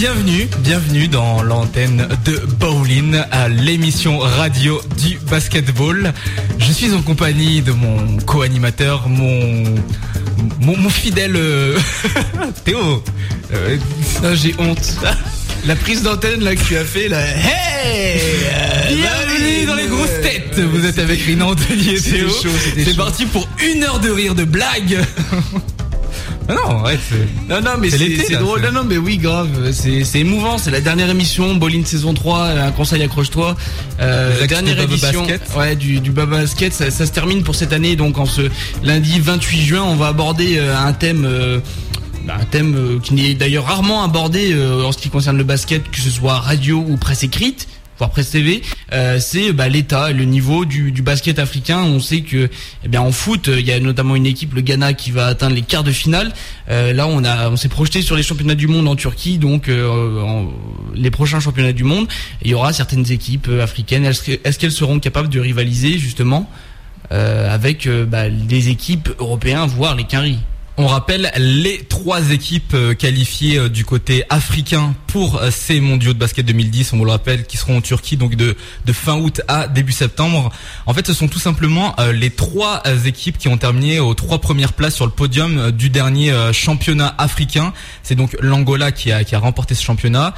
Bienvenue, bienvenue dans l'antenne de Bowling, à l'émission radio du basketball. Je suis en compagnie de mon co-animateur, mon, mon, fidèle euh, Théo. Euh, j'ai honte. La prise d'antenne là que tu as fait là. Hey euh, Bienvenue dans les grosses têtes. Vous êtes avec Rina Anthony et Théo. C'est parti pour une heure de rire de blagues. Non, ouais, non, non, mais c'est drôle. Non, non, mais oui, grave. C'est émouvant. C'est la dernière émission, Bolin saison 3. Un conseil, accroche-toi. Euh, dernière émission, ouais, du, du Baba Basket. Ça, se termine pour cette année. Donc, en ce lundi 28 juin, on va aborder euh, un thème. Euh, bah, un thème euh, qui n'est d'ailleurs rarement abordé en ce qui concerne le basket, que ce soit radio ou presse écrite voire Presse TV, euh, c'est bah, l'état, le niveau du, basket africain. On sait que, eh bien, en foot, il y a notamment une équipe, le Ghana, qui va atteindre les quarts de finale. Euh, là, on a, on s'est projeté sur les championnats du monde en Turquie, donc euh, les prochains championnats du monde. Il y aura certaines équipes africaines. Est-ce qu'elles seront capables de rivaliser justement avec bah, les équipes européennes, voire les quinries on rappelle les trois équipes euh, qualifiées euh, du côté africain pour euh, ces mondiaux de basket 2010, on vous le rappelle, qui seront en Turquie donc de, fin août à début septembre. En fait, ce sont tout simplement les trois équipes qui ont terminé aux trois premières places sur le podium du dernier championnat africain. C'est donc l'Angola qui a, qui a remporté ce championnat.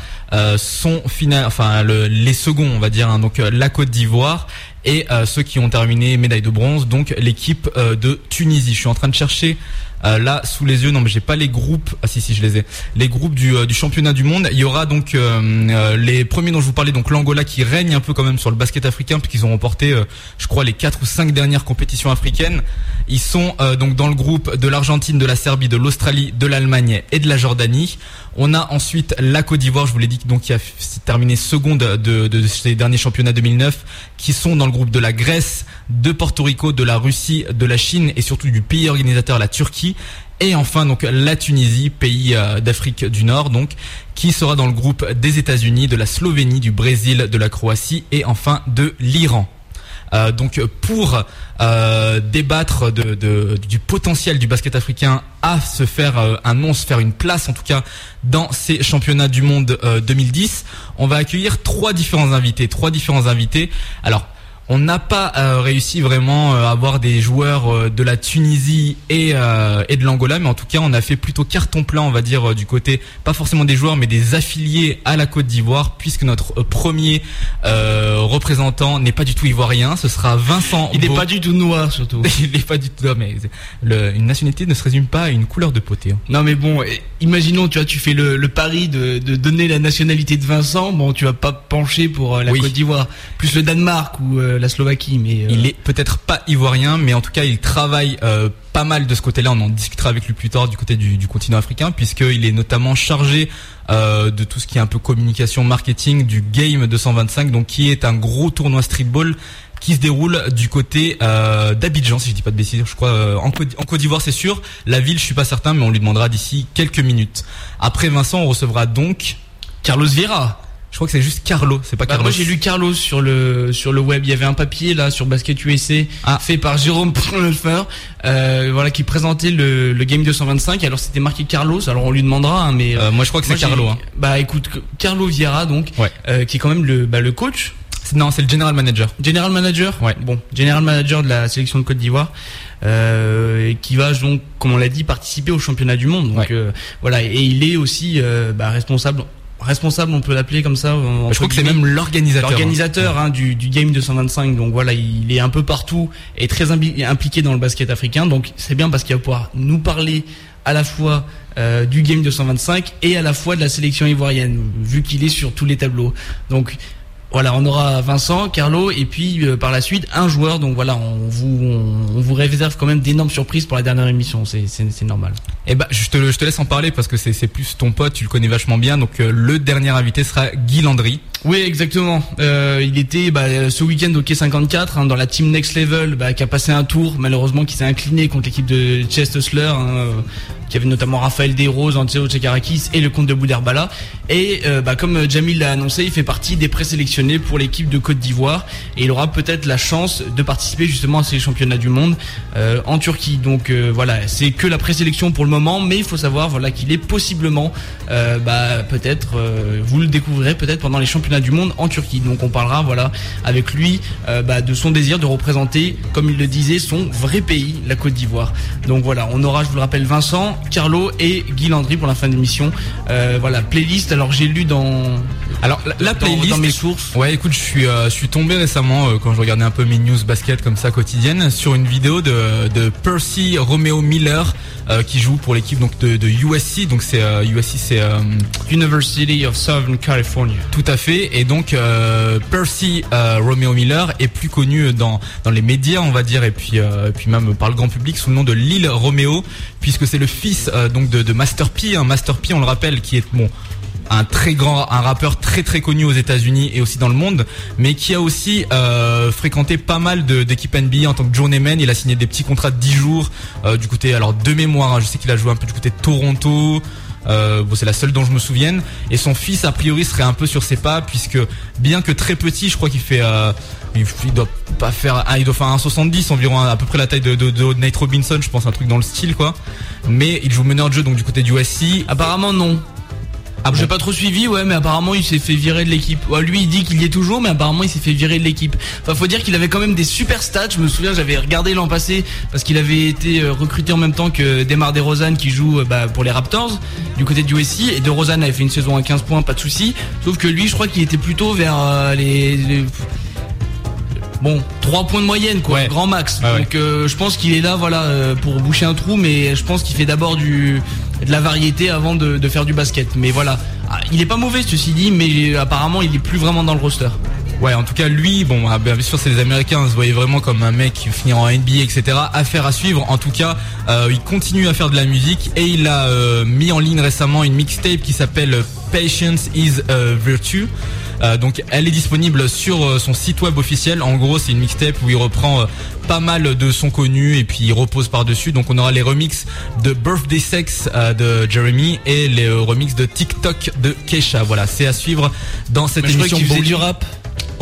son final, enfin les seconds, on va dire, hein, donc la Côte d'Ivoire et ceux qui ont terminé médaille de bronze, donc l'équipe de Tunisie. Je suis en train de chercher euh, là sous les yeux. Non, mais j'ai pas les groupes. Ah si si, je les ai. Les groupes du, euh, championnat du monde. Il y aura donc euh, les premiers dont je vous parlais, donc l'Angola qui règne un peu quand même sur le basket africain puisqu'ils ont remporté, je crois, les quatre ou cinq dernières compétitions africaines. Ils sont donc dans le groupe de l'Argentine, de la Serbie, de l'Australie, de l'Allemagne et de la Jordanie. On a ensuite la Côte d'Ivoire, je vous l'ai dit, donc qui a terminé seconde de, de, ces derniers championnats 2009, qui sont dans le groupe de la Grèce, de Porto Rico, de la Russie, de la Chine et surtout du pays organisateur, la Turquie. Et enfin donc la Tunisie, pays euh, d'Afrique du Nord, donc qui sera dans le groupe des États-Unis, de la Slovénie, du Brésil, de la Croatie et enfin de l'Iran. Euh, donc pour euh, débattre du potentiel du basket africain à se faire un nom, se faire une place en tout cas dans ces championnats du monde 2010, on va accueillir trois différents invités, trois différents invités. Alors on n'a pas euh, réussi vraiment euh, à avoir des joueurs euh, de la Tunisie et, et de l'Angola, mais en tout cas on a fait plutôt carton plein, on va dire, du côté, pas forcément des joueurs, mais des affiliés à la Côte d'Ivoire, puisque notre premier représentant n'est pas du tout ivoirien, ce sera Vincent. Il n'est pas du tout noir surtout. Il n'est pas du tout. Non, mais une nationalité ne se résume pas à une couleur de beauté. Hein. Non mais bon, imaginons, tu vois, tu fais le, pari de, donner la nationalité de Vincent, bon, tu vas pas pencher pour la Côte d'Ivoire, plus le Danemark ou la Slovaquie, mais euh, il est peut-être pas ivoirien, mais en tout cas il travaille euh, pas mal de ce côté-là. On en discutera avec lui plus tard du côté du, continent africain, puisqu'il est notamment chargé euh, de tout ce qui est un peu communication, marketing du Game 225, donc qui est un gros tournoi streetball qui se déroule du côté d'Abidjan, si je dis pas de bêtises. Je crois en Côte d'Ivoire, c'est sûr. La ville, je suis pas certain, mais on lui demandera d'ici quelques minutes. Après Vincent, on recevra donc Carlos Vieira. Je crois que c'est juste Carlo, c'est pas bah, Carlos. Moi j'ai lu Carlos sur le sur le web. Il y avait un papier là sur Basket USA ah. fait par Jérôme Pronolfer, euh, voilà qui présentait le, le Game 225. Alors c'était marqué Carlos. Alors on lui demandera, hein, mais euh, moi je crois que c'est Carlo. Hein. Bah écoute, Carlo Vieira donc, euh, qui est quand même le bah, le coach. Non, c'est le general manager. General manager. Ouais. Bon, general manager de la sélection de Côte d'Ivoire. Euh, qui va donc, comme on l'a dit, participer au championnat du monde. Donc euh, voilà, et il est aussi euh, bah, responsable responsable, on peut l'appeler comme ça. Je crois que c'est même l'organisateur. L'organisateur hein, du, du Game 225. Donc voilà, il est un peu partout et très impliqué dans le basket africain. Donc c'est bien parce qu'il va pouvoir nous parler à la fois euh, du Game 225 et à la fois de la sélection ivoirienne, vu qu'il est sur tous les tableaux. Donc voilà, on aura Vincent, Carlo et puis euh, par la suite un joueur. Donc voilà, on vous on, vous réserve quand même d'énormes surprises pour la dernière émission. C'est c'est normal. Eh ben, je te je te laisse en parler parce que c'est c'est plus ton pote, tu le connais vachement bien. Donc euh, le dernier invité sera Guy Landry. Oui, exactement. Euh, il était bah, ce week-end au Quai 54 hein, dans la team Next Level, bah, qui a passé un tour, malheureusement qui s'est incliné contre l'équipe de Chest Hustler. Hein, qui avait notamment Raphaël Desroses, Anteo Tchekarakis et le comte de Bouderbala. Et euh, bah, comme Jamil l'a annoncé, il fait partie des présélectionnés pour l'équipe de Côte d'Ivoire et il aura peut-être la chance de participer justement à ces championnats du monde euh, en Turquie. Donc euh, voilà, c'est que la présélection pour le moment, mais il faut savoir voilà qu'il est possiblement, bah, peut-être, vous le découvrirez peut-être pendant les championnats du monde en Turquie. Donc on parlera voilà avec lui bah, de son désir de représenter, comme il le disait, son vrai pays, la Côte d'Ivoire. Donc voilà, on aura, je vous le rappelle, Vincent, Carlo et Guy Landry pour la fin de l'émission. Euh, voilà, playlist. Alors j'ai lu dans alors la, playlist dans mes sources. Ouais, écoute, je suis euh, je suis tombé récemment euh, quand je regardais un peu mes news basket comme ça quotidienne sur une vidéo de de Percy Romeo Miller qui joue pour l'équipe donc de, de, USC. Donc c'est USC, c'est University of Southern California. Tout à fait. Et donc Percy Romeo Miller est plus connu dans dans les médias, on va dire, et puis puis même par le grand public sous le nom de Lil Romeo, puisque c'est le fils euh, donc de, Master P. Hein. Master P, on le rappelle, qui est bon un très grand, un rappeur très très connu aux États-Unis et aussi dans le monde, mais qui a aussi euh, fréquenté pas mal d'équipes NBA en tant que journeyman. Il a signé des petits contrats de 10 jours euh, du côté, alors de mémoire, hein, je sais qu'il a joué un peu du côté de Toronto. Bon, c'est la seule dont je me souvienne. Et son fils, a priori, serait un peu sur ses pas, puisque bien que très petit, je crois qu'il fait il, doit pas faire il doit faire un 70 environ à peu près la taille de, de, Nate Robinson je pense un truc dans le style quoi. Mais il joue meneur de jeu donc du côté du USC apparemment non ah J'ai pas trop suivi, ouais, mais apparemment il s'est fait virer de l'équipe. lui il dit qu'il y est toujours, mais apparemment il s'est fait virer de l'équipe. Enfin, faut dire qu'il avait quand même des super stats. Je me souviens, j'avais regardé l'an passé parce qu'il avait été euh, recruté en même temps que Demar DeRozan qui joue euh, bah, pour les Raptors du côté du USC. Et DeRozan avait fait une saison à 15 points, pas de souci. Sauf que lui, je crois qu'il était plutôt vers euh, les bon, 3 points de moyenne, quoi, grand max. Donc euh, je pense qu'il est là, voilà, euh, pour boucher un trou, mais je pense qu'il fait d'abord du de la variété avant de, faire du basket. Mais voilà, ah, il est pas mauvais ceci dit, mais apparemment il est plus vraiment dans le roster. Ouais, en tout cas, lui, bon, ah, bien sûr, c'est les Américains, se voyait vraiment comme un mec qui finit en NBA, etc. Affaire à suivre. En tout cas, euh, il continue à faire de la musique et il a mis en ligne récemment une mixtape qui s'appelle Patience is a Virtue. Euh, donc elle est disponible sur euh, son site web officiel. En gros, c'est une mixtape où il reprend euh, pas mal de sons connus et puis il repose par-dessus. Donc on aura les remixes de Birthday Sex de Jeremy et les remixes de TikTok de Keisha. Voilà, c'est à suivre dans cette émission. Je du rap.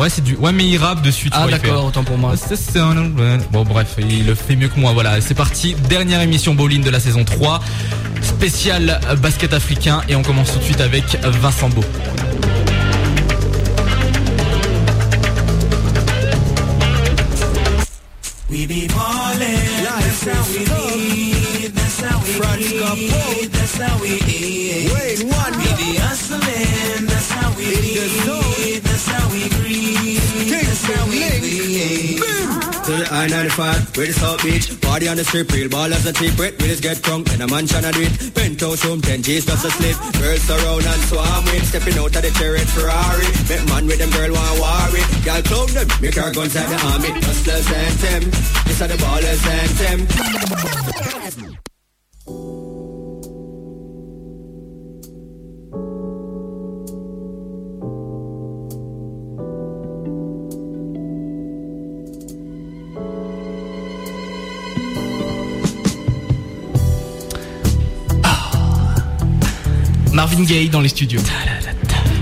Ouais, c'est du. Ouais, mais il rappe dessus. Ah d'accord, autant pour moi. Bon, bref, il le fait mieux que moi. Voilà, c'est parti. Dernière émission bowling de la saison 3, spécial basket africain, et on commence tout de suite avec Vincent Beau. We be ballin', that's how we live, that's how we eat, that's how we eat. Wait, one. We be hustlin', that's how we breathe, that's how we live to the I-95, where the South Beach. Party on the strip, real ball as a cheap rate. We get drunk in a mansion and do it. Penthouse room, 10 G's just a slip. Girls surround and swarm with. Stepping out of the chariot Ferrari. Met man with them girl want worry. Girl clone them, make her guns at the army. Hustlers and them. This are the ballers and them. Marvin Gaye dans les studios.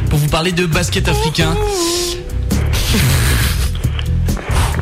Pour vous parler de basket africain.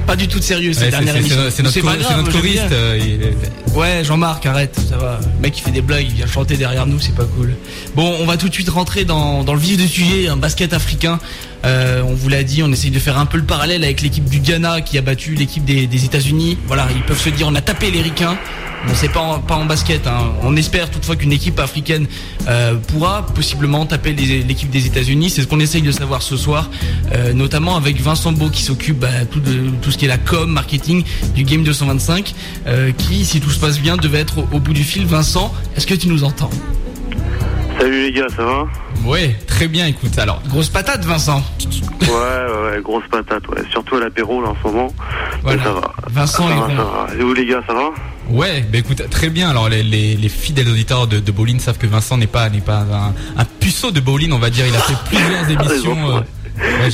Pas du tout de sérieux cette dernière émission. C'est notre, notre choriste. Euh, ouais, Jean-Marc, arrête, ça va. Le mec, il fait des blagues, il vient chanter derrière nous, c'est pas cool. Bon, on va tout de suite rentrer dans, le vif du sujet, un basket africain. Euh, on vous l'a dit, on essaye de faire un peu le parallèle avec l'équipe du Ghana qui a battu l'équipe des, États-Unis. Voilà, ils peuvent se dire, on a tapé les ricains. Bon, c'est pas en, pas en basket. Hein. On espère toutefois qu'une équipe africaine euh, pourra possiblement taper l'équipe des États-Unis. C'est ce qu'on essaye de savoir ce soir, euh, notamment avec Vincent Beau qui s'occupe bah, de tout ce qui est la com, marketing du Game 225, euh, qui, si tout se passe bien, devait être au, bout du fil. Vincent, est-ce que tu nous entends? Salut les gars, ça va Ouais, très bien. Écoute, alors grosse patate, Vincent. Ouais, ouais, grosse patate, ouais. Surtout à l'apéro là en ce moment. Voilà. ça va. Vincent, ça va, Et vous les gars, ça va Ouais, bah écoute, très bien. Alors les, les, fidèles auditeurs de, de savent que Vincent n'est pas n'est pas un, un, puceau de bowling, on va dire. Il a fait plusieurs émissions. Euh,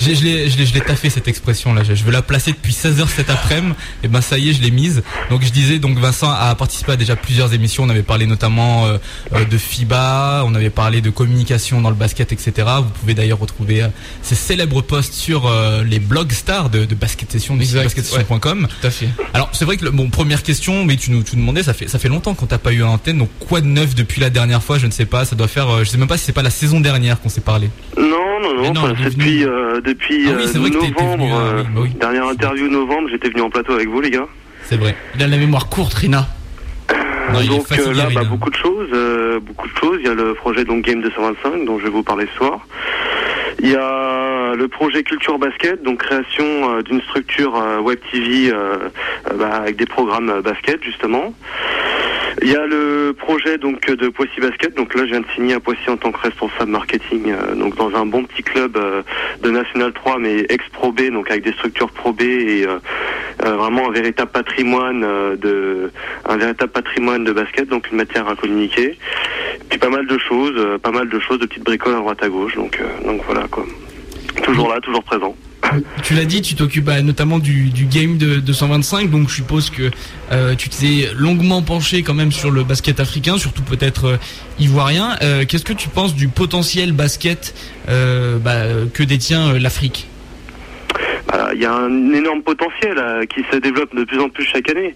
je l'ai taffé cette expression là. Je veux la placer depuis 16h cet après-midi. Et ben ça y est, je l'ai mise. Donc je disais, donc Vincent a participé à déjà plusieurs émissions. On avait parlé notamment euh, euh, de FIBA, on avait parlé de communication dans le basket, etc. Vous pouvez d'ailleurs retrouver euh, ces célèbres posts sur les blogs stars de, de basket session, de basketsession.com. tout à fait. Alors c'est vrai que bon première question, mais tu nous, tu nous demandais, ça fait ça fait longtemps qu'on t'a pas eu un antenne. Donc quoi de neuf depuis la dernière fois? Je ne sais pas. Ça doit faire, je sais même pas si c'est pas la saison dernière qu'on s'est parlé. Non, non, non. Depuis depuis ah novembre. Bah dernière interview novembre, j'étais venu en plateau avec vous les gars. C'est vrai. Il a la mémoire courte, Rina. donc euh, là, bah, beaucoup de choses, euh, beaucoup de choses. Il y a le projet donc Game 225 dont je vais vous parler ce soir. Il y a le projet Culture Basket, donc création euh, d'une structure web TV bah, avec des programmes basket justement. Il y a le projet donc de Poissy Basket. Donc là, je viens de signer à Poissy en tant que responsable marketing, euh, donc dans un bon petit club euh, de National 3, mais ex Pro B, donc avec des structures Pro B et euh, vraiment un véritable patrimoine de un véritable patrimoine de basket, donc une matière à communiquer. Puis pas mal de choses, pas mal de choses, de petites bricoles à droite à gauche. Donc donc voilà quoi. Toujours là, toujours présent. Tu l'as dit, tu t'occupes bah, notamment du, game de, 225, donc je suppose que euh, tu t'es longuement penché quand même sur le basket africain, surtout peut-être euh, ivoirien. Euh, qu'est-ce que tu penses du potentiel basket bah, que détient l'Afrique? Il y a un énorme potentiel qui se développe de plus en plus chaque année.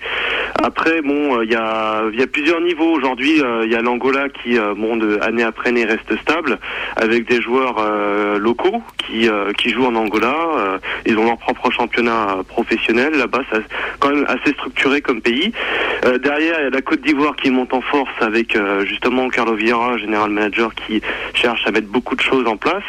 Après, bon, il y a, y a plusieurs niveaux. Aujourd'hui, il y a l'Angola qui, bon, de, année après année, reste stable, avec des joueurs locaux qui, qui jouent en Angola. ils ont leur propre championnat professionnel là-bas. C'est quand même assez structuré comme pays. derrière, il y a la Côte d'Ivoire qui monte en force avec justement Carlo Vieira, général manager, qui cherche à mettre beaucoup de choses en place.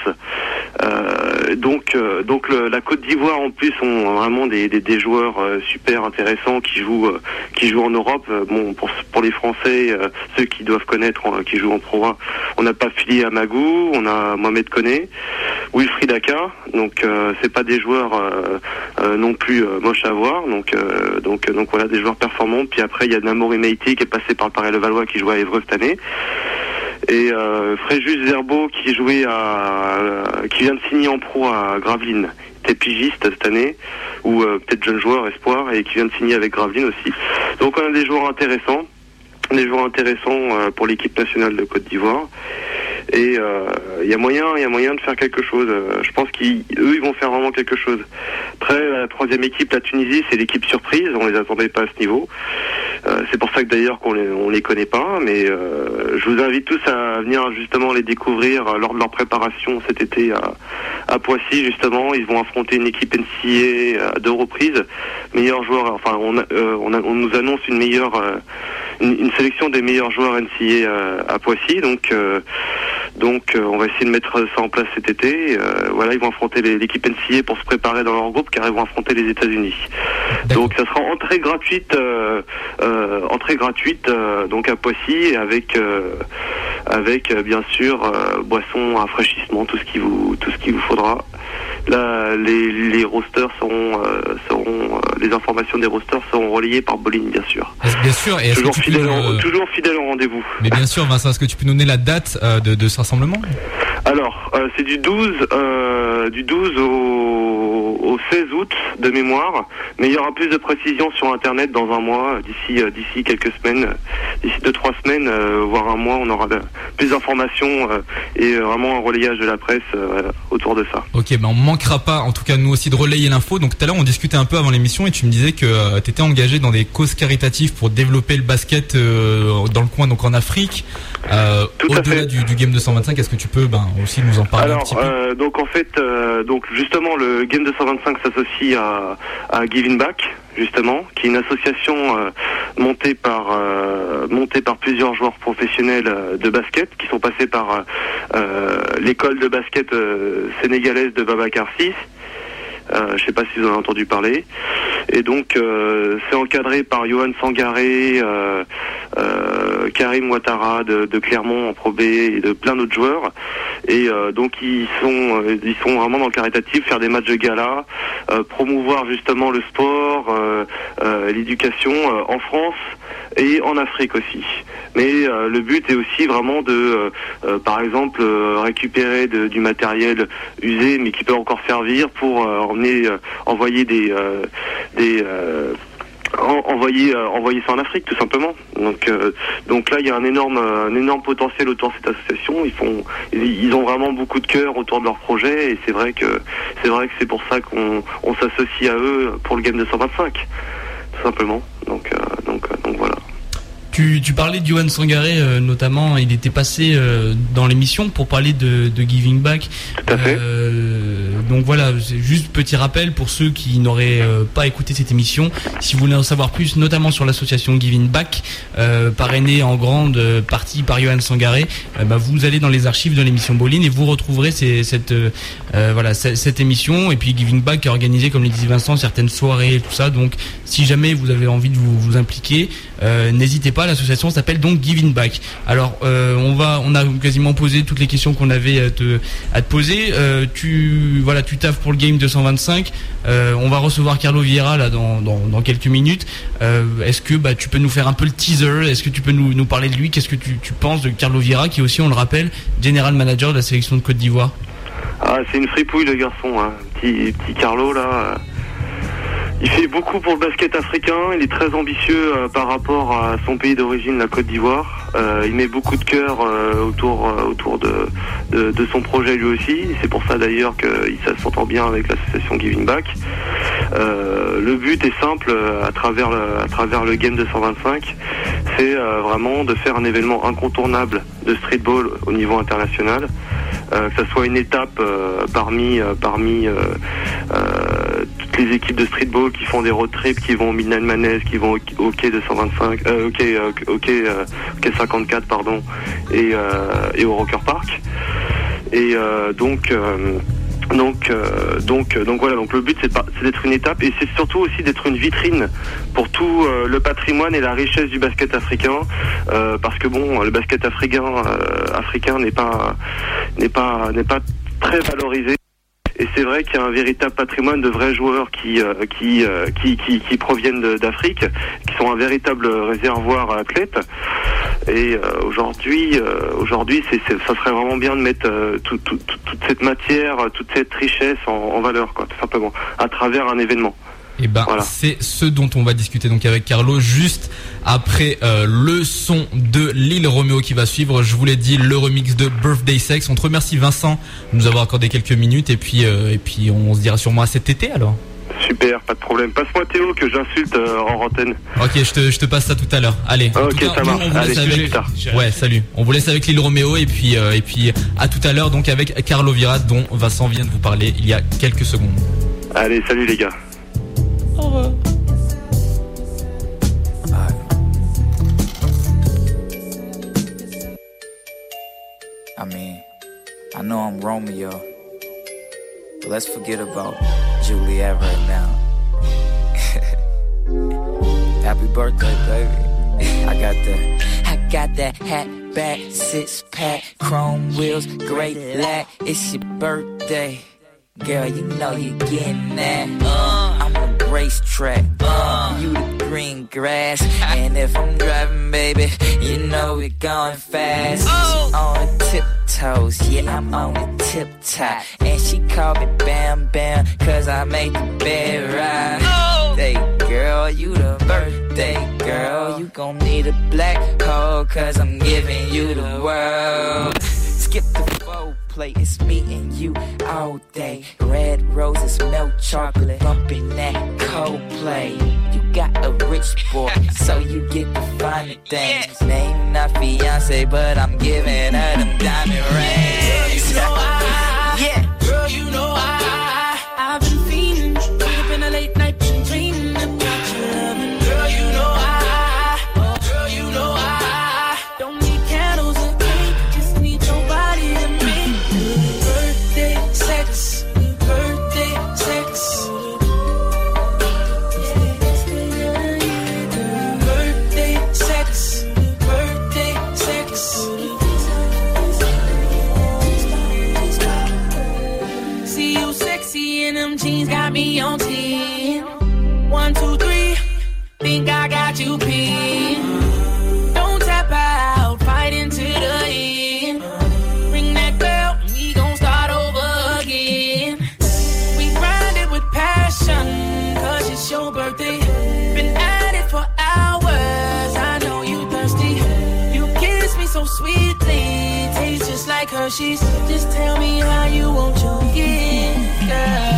donc, donc la Côte d'Ivoire en plus ont vraiment des, des, joueurs euh, super intéressants qui jouent euh, qui jouent en Europe. Euh, bon pour pour les Français, ceux qui doivent connaître, qui jouent en Pro 1, on n'a pas Fili Amagou, on a Mohamed Koné, Wilfried Aka. Donc c'est pas des joueurs non plus moches à voir. Donc donc donc voilà des joueurs performants. Puis après il y a Namori Meiti qui est passé par le Paris Levallois qui joue à Évreux cette année et euh, Fréjus Zerbo qui jouait à qui vient de signer en pro à Gravelines était pigiste cette année, ou euh, peut-être jeune joueur, espoir, et qui vient de signer avec Gravelines aussi. Donc on a des joueurs intéressants, des joueurs intéressants euh, pour l'équipe nationale de Côte d'Ivoire. Et il euh, y a moyen, il y a moyen de faire quelque chose. je pense qu'eux, ils vont faire vraiment quelque chose. Après, la troisième équipe, la Tunisie, c'est l'équipe surprise. On les attendait pas à ce niveau. C'est pour ça que d'ailleurs qu'on les, les connaît pas. Mais je vous invite tous à venir justement les découvrir lors de leur préparation cet été à, Poissy justement. Ils vont affronter une équipe NCA à deux reprises. Meilleurs joueurs, enfin on, euh, on, nous annonce une meilleure, euh, une, sélection des meilleurs joueurs NCA euh, à Poissy. Donc donc on va essayer de mettre ça en place cet été. voilà, ils vont affronter l'équipe NCA pour se préparer dans leur groupe car ils vont affronter les États-Unis. Donc ça sera entrée gratuite, entrée gratuite donc à Poissy avec avec bien sûr boissons, rafraîchissement, tout ce qui vous tout ce qu'il vous faudra. Là, les, les rosters seront, euh, seront euh, les informations des rosters seront relayées par Bolin, bien sûr. Bien sûr, et toujours, fidèle, toujours fidèle au rendez-vous. Mais bien sûr, Vincent, est-ce que tu peux nous donner la date euh, de, de, ce rassemblement? Alors, c'est du 12, du 12 au, au, 16 août de mémoire, mais il y aura plus de précisions sur Internet dans un mois, d'ici d'ici quelques semaines, d'ici deux trois semaines, voire un mois, on aura plus d'informations et vraiment un relayage de la presse autour de ça. Ok, ben on manquera pas, en tout cas nous aussi, de relayer l'info. Donc tout à l'heure on discutait un peu avant l'émission et tu me disais que euh, tu étais engagé dans des causes caritatives pour développer le basket euh, dans le coin, donc en Afrique. Euh, Au-delà du, du, Game 225, est-ce que tu peux ben, aussi nous en parler un petit peu? Donc en fait, donc justement le Game 225 s'associe à, à Giving Back justement, qui est une association montée par montée par plusieurs joueurs professionnels de basket qui sont passés par l'école de basket sénégalaise de Babacar 6 euh, je ne sais pas si vous en avez entendu parler. Et donc, euh, c'est encadré par Johan Sangaré, euh, Karim Ouattara de, Clermont en Pro B et de plein d'autres joueurs. Et donc ils sont ils sont vraiment dans le caritatif, faire des matchs de gala, promouvoir justement le sport, l'éducation en France et en Afrique aussi. Mais le but est aussi vraiment de, par exemple, récupérer du matériel usé mais qui peut encore servir pour emmener, envoyer des des envoyer euh, envoyer ça en Afrique tout simplement. Donc euh, donc là il y a un énorme un énorme potentiel autour de cette association. Ils font ils ont vraiment beaucoup de cœur autour de leur projet et c'est vrai que c'est vrai que c'est pour ça qu'on on s'associe à eux pour le game de 125 tout simplement. Donc euh, donc donc voilà. Tu, tu parlais de Johan Sangaré euh, notamment, il était passé euh, dans l'émission pour parler de, de, Giving Back. Tout à fait. Euh, donc voilà, juste petit rappel pour ceux qui n'auraient pas écouté cette émission. Si vous voulez en savoir plus, notamment sur l'association Giving Back, parrainée en grande partie par Johan Sangaré, bah, vous allez dans les archives de l'émission Boline et vous retrouverez cette voilà cette, émission et puis Giving Back a organisé, comme le disait Vincent, certaines soirées et tout ça. Donc si jamais vous avez envie de vous, vous impliquer, n'hésitez pas L'association s'appelle donc Giving Back. Alors, euh, on va, on a quasiment posé toutes les questions qu'on avait à te, poser. Euh, tu, voilà, tu taffes pour le game 225. Euh, on va recevoir Carlo Vieira là dans, dans, quelques minutes. Est-ce que bah, tu peux nous faire un peu le teaser? Est-ce que tu peux nous, nous parler de lui? Qu'est-ce que tu, tu penses de Carlo Vieira, qui est aussi, on le rappelle, general manager de la sélection de Côte d'Ivoire? Ah, c'est une fripouille le garçon, hein. petit, petit Carlo là. Il fait beaucoup pour le basket africain. Il est très ambitieux euh, par rapport à son pays d'origine, la Côte d'Ivoire. Euh, il met beaucoup de cœur euh, autour autour de, son projet lui aussi. C'est pour ça d'ailleurs qu'il s'entend bien avec l'association Giving Back. le but est simple à travers le, à travers le game 225, c'est vraiment de faire un événement incontournable de streetball au niveau international. que ce soit une étape parmi parmi les équipes de streetball qui font des road trips, qui vont au Midnight Manès, qui vont au, quai 225, euh, au quai, 54 euh, pardon, et, euh, et au Rocker Park. Et euh, donc donc, donc, donc voilà. Donc le but c'est d'être une étape et c'est surtout aussi d'être une vitrine pour tout le patrimoine et la richesse du basket africain, parce que bon, le basket africain, africain n'est pas, n'est pas, n'est pas très valorisé. Et c'est vrai qu'il y a un véritable patrimoine de vrais joueurs qui euh, euh, qui, qui, proviennent d'Afrique, qui sont un véritable réservoir à athlètes. Et euh, aujourd'hui, aujourd'hui, ça serait vraiment bien de mettre toute cette matière, toute cette richesse en, en valeur, quoi, tout simplement, à travers un événement. Et eh ben c'est ce dont on va discuter donc avec Carlo juste après euh, le son de Lille Romeo qui va suivre. Je vous l'ai dit, le remix de Birthday Sex. On te remercie Vincent de nous avoir accordé quelques minutes et puis euh, et puis on se dira sûrement à cet été alors. Super, pas de problème. Passe-moi Théo que j'insulte euh, en antenne. Ok, je te, je te passe ça tout à l'heure. Allez. Ok, ça marche. Allez, avec... Ouais, salut. On vous laisse avec Lille Romeo et puis et puis à tout à l'heure donc avec Carlo Virat dont Vincent vient de vous parler il y a quelques secondes. Allez, salut les gars. Au I mean, I know I'm Romeo, but let's forget about Juliet right now. Happy birthday, baby. I got that. I got that hat back, six pack, chrome wheels, great lack. It's your birthday. Girl, you know you're getting that. Racetrack. Uh, you the green grass. And if I'm driving, baby, you know we're going fast. Oh. On the tiptoes, yeah, I'm on the tip top. And she called me Bam Bam, cause I made the bed right. Oh. Hey, girl, you the birthday girl. You gon' need a black hole, cause I'm giving you the world. Skip the plate. It's me and you all day. Red roses, milk chocolate, bumping that Coldplay. You got a rich boy, so you get the finer things. Name not fiance, but I'm giving her them diamond rings. Girl, you know I, yeah. Girl, you know I, got you pinned. Don't tap out, fight into the end. Ring that bell, we gon' start over again. We grind it with passion, cause it's your birthday. Been at it for hours, I know you thirsty. You kiss me so sweetly, tastes just like Hershey's. Just tell me how you want your gift, girl.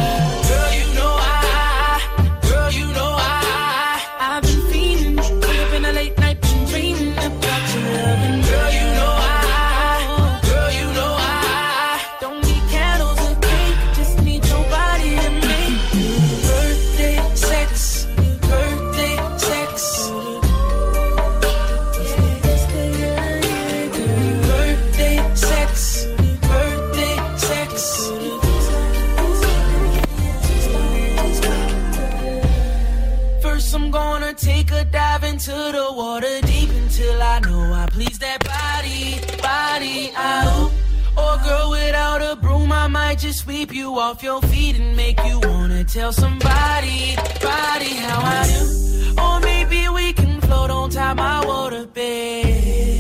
Off your feet and make you wanna tell somebody, body how I do. Or maybe we can float on top my water bed.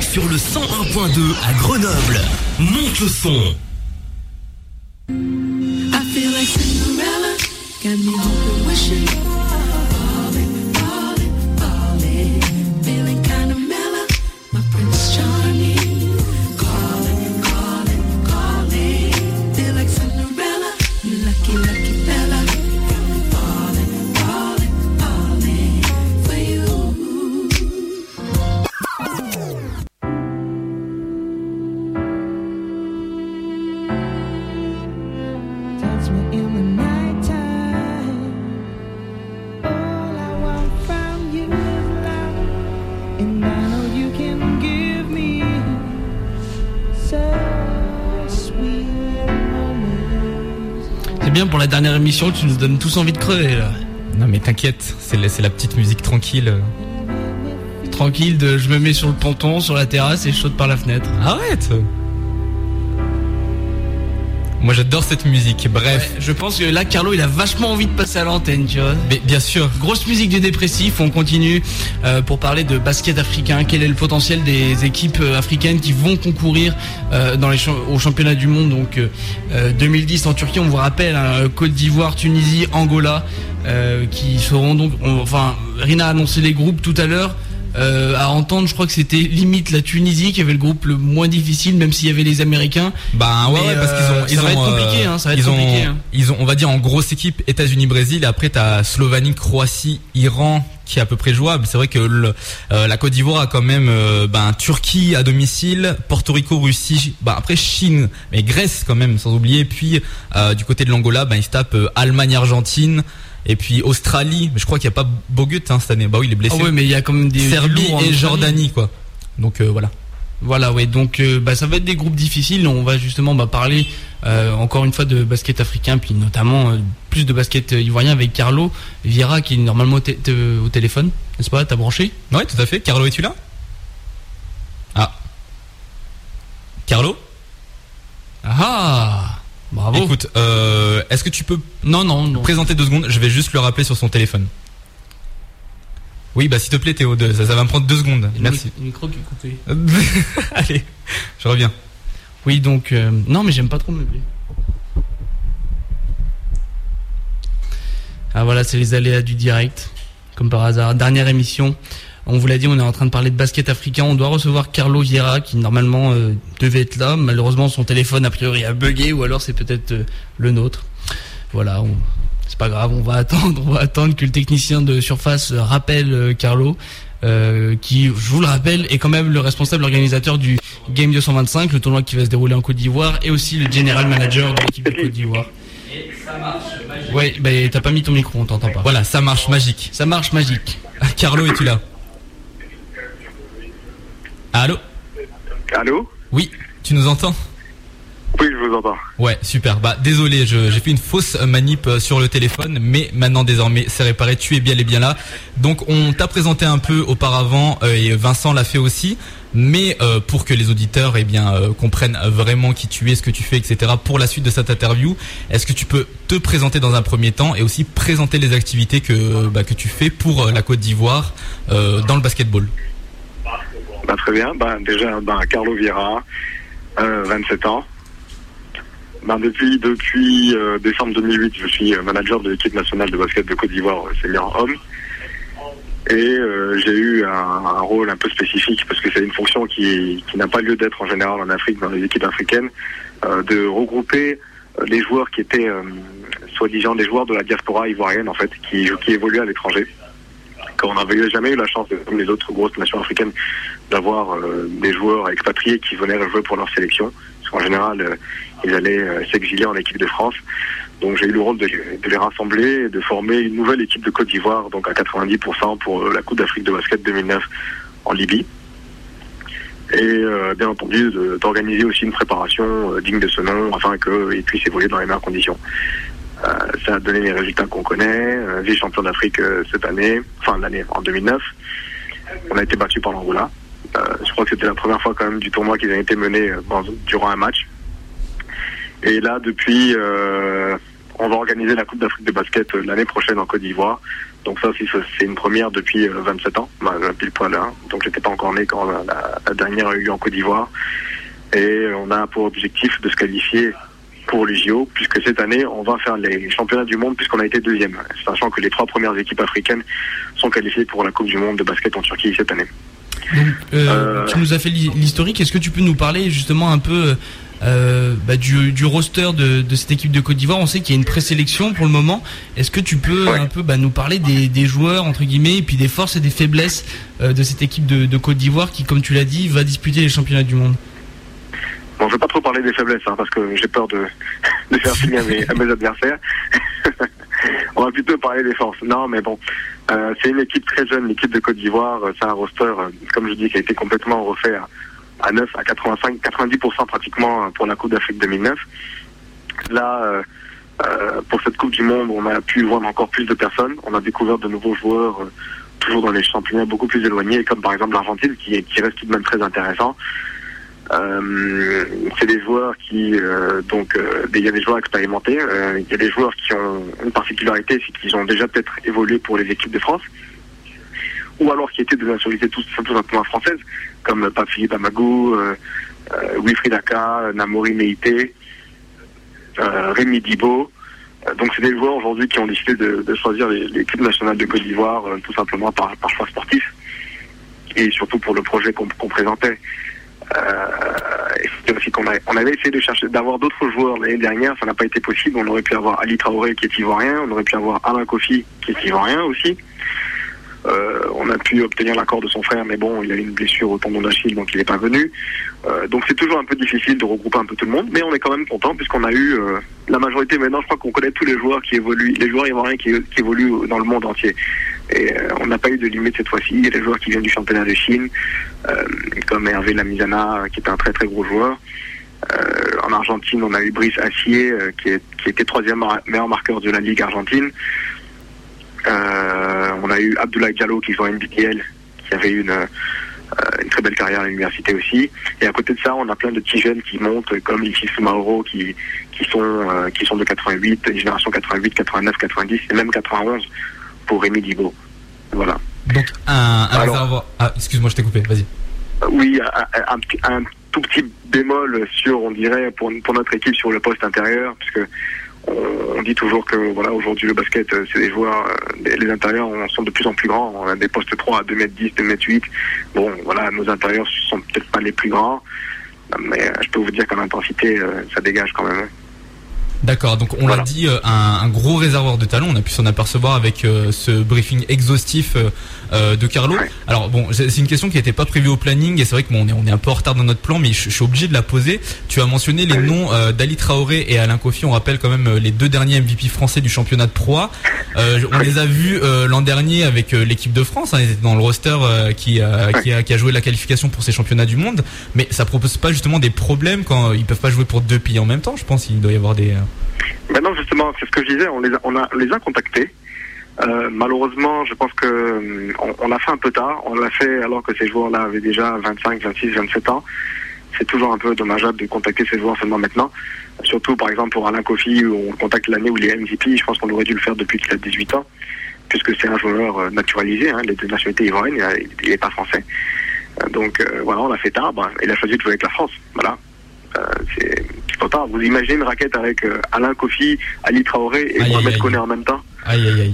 Sur le 101.2 à Grenoble. Monte le son. Émission, tu nous donnes tous envie de crever là. Non mais t'inquiète, c'est la, c'est la petite musique tranquille. Tranquille, de, je me mets sur le ponton, sur la terrasse et je saute par la fenêtre. Arrête Moi j'adore cette musique, bref. Je pense que là, Carlo, il a vachement envie de passer à l'antenne, tu vois. Mais bien sûr. Grosse musique du dépressif, on continue euh, pour parler de basket africain. Quel est le potentiel des équipes euh, africaines qui vont concourir euh, dans les au championnat du monde? Donc euh, euh, 2010 en Turquie, on vous rappelle, hein, Côte d'Ivoire, Tunisie, Angola, qui seront donc. on- enfin, Rina a annoncé les groupes tout à l'heure. Euh, à entendre, je crois que c'était limite la Tunisie qui avait le groupe le moins difficile, même s'il y avait les Américains. Bah ouais, parce qu'ils ont, ils ça ont, va être compliqué, hein, ça va être ils ont, hein. ils ont, on va dire en grosse équipe États-Unis, Brésil. Et après t'as Slovanie, Croatie, Iran qui est à peu près jouable. C'est vrai que le, euh, la Côte d'Ivoire a quand même, euh, ben Turquie à domicile, Porto Rico, Russie, bah après Chine, mais Grèce quand même sans oublier. Puis euh, du côté de l'Angola, ben ils se tapent euh, Allemagne, Argentine. Et puis Australie, mais je crois qu'il n'y a pas Bogut hein, cette année. Bah oui, il est blessé. Ah ouais, mais il y a quand même des Serbie et. Jordanie quoi. Donc euh, voilà. Voilà, ouais. Donc, euh, bah, ça va être des groupes difficiles. On va justement bah, parler euh, encore une fois de basket africain, puis notamment euh, plus de basket ivoirien avec Carlo Vieira qui est normalement au, téléphone, n'est-ce pas? T'as branché? Ouais, tout à fait. Carlo, es-tu là? Ah. Carlo? Ah Bravo. Écoute, euh, est-ce que tu peux non, non, non. présenter deux secondes? Je vais juste le rappeler sur son téléphone. Oui, bah s'il te plaît Théo, ça, ça, va me prendre deux secondes. Merci. Le micro qui est coupé. Allez, je reviens. Oui, donc... Euh, non, mais j'aime pas trop meubler. Ah voilà, c'est les aléas du direct, comme par hasard. Dernière émission. On vous l'a dit, on est en train de parler de basket africain. On doit recevoir Carlo Vieira qui normalement euh, devait être là. Malheureusement, son téléphone a priori a bugué ou alors c'est peut-être euh, le nôtre. Voilà, c'est pas grave. On va attendre, on va attendre que le technicien de surface rappelle euh, Carlo. qui, je vous le rappelle, est quand même le responsable organisateur du Game 225, le tournoi qui va se dérouler en Côte d'Ivoire, et aussi le general manager de l'équipe de Côte d'Ivoire. Et ça marche magique. Ouais, bah t'as pas mis ton micro, on t'entend pas. Voilà, ça marche magique. Ça marche magique. Carlo, es-tu là? Allô Allô Oui, tu nous entends Oui, je vous entends. Ouais, super. Bah désolé, j'ai fait une fausse manip euh, sur le téléphone, mais maintenant désormais c'est réparé, tu es bien et bien là. Donc on t'a présenté un peu auparavant euh, et Vincent l'a fait aussi. Mais euh, pour que les auditeurs eh bien comprennent vraiment qui tu es, ce que tu fais, etc. Pour la suite de cette interview, est-ce que tu peux te présenter dans un premier temps et aussi présenter les activités que bah, que tu fais pour la Côte d'Ivoire dans le basketball? Bah, très bien. Bah, déjà, bah, Carlo Vieira, 27 euh, ans. Bah, depuis depuis euh, décembre 2008, je suis manager de l'équipe nationale de basket de Côte d'Ivoire senior homme. Et euh, j'ai eu un, rôle un peu spécifique parce que c'est une fonction qui, n'a pas lieu d'être en général en Afrique, dans les équipes africaines, de regrouper les joueurs qui étaient soi-disant des joueurs de la diaspora ivoirienne en fait, qui, qui évoluaient à l'étranger on n'avait jamais eu la chance, comme les autres grosses nations africaines, d'avoir euh, des joueurs expatriés qui venaient jouer pour leur sélection. Parce qu'en général, euh, ils allaient euh, s'exiler en équipe de France. Donc j'ai eu le rôle de, les rassembler de former une nouvelle équipe de Côte d'Ivoire, donc à 90% pour la Coupe d'Afrique de basket 2009 en Libye. Et bien entendu d'organiser aussi une préparation digne de ce nom afin qu'ils puissent évoluer dans les meilleures conditions. Ça a donné les résultats qu'on connaît. Vice-champion d'Afrique cette année, enfin l'année en 2009. On a été battu par l'Angola. Je crois que c'était la première fois quand même du tournoi qu'ils avaient été menés durant un match. Et là, depuis, on va organiser la Coupe d'Afrique de basket l'année prochaine en Côte d'Ivoire. Donc ça aussi, c'est une première depuis 27 ans, pile poil là. Donc j'étais pas encore né quand la, la dernière a eu lieu en Côte d'Ivoire. Et on a pour objectif de se qualifier pour les JO, puisque cette année, on va faire les championnats du monde, puisqu'on a été deuxième, sachant que les trois premières équipes africaines sont qualifiées pour la Coupe du monde de basket en Turquie cette année. Donc, euh, euh, tu nous as fait l'historique, est-ce que tu peux nous parler justement un peu euh, bah, du, roster de, cette équipe de Côte d'Ivoire? On sait qu'il y a une présélection pour le moment. Est-ce que tu peux un peu bah, nous parler des, joueurs, entre guillemets, et puis des forces et des faiblesses de cette équipe de, de Côte d'Ivoire qui, comme tu l'as dit, va disputer les championnats du monde? Bon, je vais pas trop parler des faiblesses, hein, parce que j'ai peur de, de faire signer à mes, adversaires. On va plutôt parler des forces. Non, mais bon, euh, c'est une équipe très jeune, l'équipe de Côte d'Ivoire. C'est un roster, euh, comme je dis, qui a été complètement refait à, 9, à 85, 90% pratiquement pour la Coupe d'Afrique 2009. Là, euh, euh, pour cette Coupe du Monde, on a pu voir encore plus de personnes. On a découvert de nouveaux joueurs, toujours dans les championnats beaucoup plus éloignés, comme par exemple l'Argentine, qui, qui reste tout de même très intéressant. Euh, c'est des joueurs qui, euh, donc, euh, il y a des joueurs expérimentés, il y a des joueurs qui ont une particularité, c'est qu'ils ont déjà peut-être évolué pour les équipes de France, ou alors qui étaient de nationalité tout, simplement française, comme Papi Bamagou, Wilfried Aka, Namori Meite, Rémi Dibo. Donc c'est des joueurs aujourd'hui qui ont décidé de, choisir l'équipe nationale de Côte d'Ivoire tout simplement par choix sportif et surtout pour le projet qu'on présentait. Euh, aussi qu'on on avait essayé de chercher d'avoir d'autres joueurs l'année dernière, ça n'a pas été possible. On aurait pu avoir Ali Traoré qui est ivoirien, on aurait pu avoir Alain Kofi qui est ivoirien aussi. Euh, on a pu obtenir l'accord de son frère, mais bon, il a eu une blessure au tendon d'Achille, donc il n'est pas venu. Euh, donc c'est toujours un peu difficile de regrouper un peu tout le monde, mais on est quand même content puisqu'on a eu la majorité. Maintenant, je crois qu'on connaît tous les joueurs qui évoluent, les joueurs ivoiriens qui évoluent dans le monde entier. Et euh, on n'a pas eu de limite cette fois-ci. Il y a des joueurs qui viennent du championnat de Chine, euh, comme Hervé Lamizana, qui est un très très gros joueur. en Argentine, on a eu Brice Assier, qui, est, qui était troisième meilleur marqueur de la Ligue argentine. Euh, on a eu Abdoulaye Diallo qui joue à NBTL, qui avait une, euh, une très belle carrière à l'université aussi. Et à côté de ça, on a plein de petits jeunes qui montent, comme ici Mauro, qui, qui, sont, euh, qui sont de 88, une génération 88, 89, 90 et même 91 pour Rémi Dibo. Voilà. Donc un, Ah, excuse-moi, je t'ai coupé, vas-y. Oui, un, tout petit bémol sur, on dirait, pour, pour notre équipe sur le poste intérieur, puisque on, dit toujours que voilà aujourd'hui le basket c'est des joueurs les, intérieurs sont de plus en plus grands on a des postes 3 à 2 m 10 2 m 8 bon voilà nos intérieurs sont peut-être pas les plus grands mais je peux vous dire qu'en intensité ça dégage quand même D'accord, donc on l'a dit, euh, un, gros réservoir de talent. On a pu s'en apercevoir avec euh, ce briefing exhaustif euh, de Carlo. Alors bon, c'est une question qui n'était pas prévue au planning et c'est vrai que bon, on est, on est un peu en retard dans notre plan, mais je, suis obligé de la poser. Tu as mentionné les noms d'Ali Traoré et Alain Kofi. On rappelle quand même les deux derniers MVP français du championnat de Pro. on les a vus l'an dernier avec l'équipe de France. Hein, ils étaient dans le roster qui, qui, a, qui a joué la qualification pour ces championnats du monde. Mais ça propose pas justement des problèmes quand ils peuvent pas jouer pour deux pays en même temps. Je pense qu'il doit y avoir des Maintenant, justement, c'est ce que je disais, on les a, on a, les a contactés. Euh, malheureusement, je pense que euh, on, l'a fait un peu tard. On l'a fait alors que ces joueurs-là avaient déjà 25, 26, 27 ans. C'est toujours un peu dommageable de contacter ces joueurs seulement maintenant. Surtout, par exemple, pour Alain Kofi, où on contacte l'année où il est MVP. Je pense qu'on aurait dû le faire depuis qu'il a 18 ans, puisque c'est un joueur euh, naturalisé. Hein, il est de nationalité ivoirienne, il n'est pas français. Donc voilà, on l'a fait tard. Ben, il a choisi de jouer avec la France. Voilà. c'est vous imaginez une raquette avec euh, Alain Kofi, Ali Traoré et Mohamed Kone en même temps euh,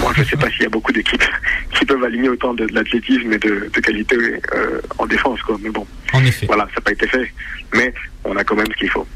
moi, je ne sais pas s'il y a beaucoup d'équipes qui peuvent aligner autant de, l'athlétisme et de, qualité euh, en défense. Quoi. Mais bon, en effet. voilà, ça n'a pas été fait. Mais on a quand même ce qu'il faut.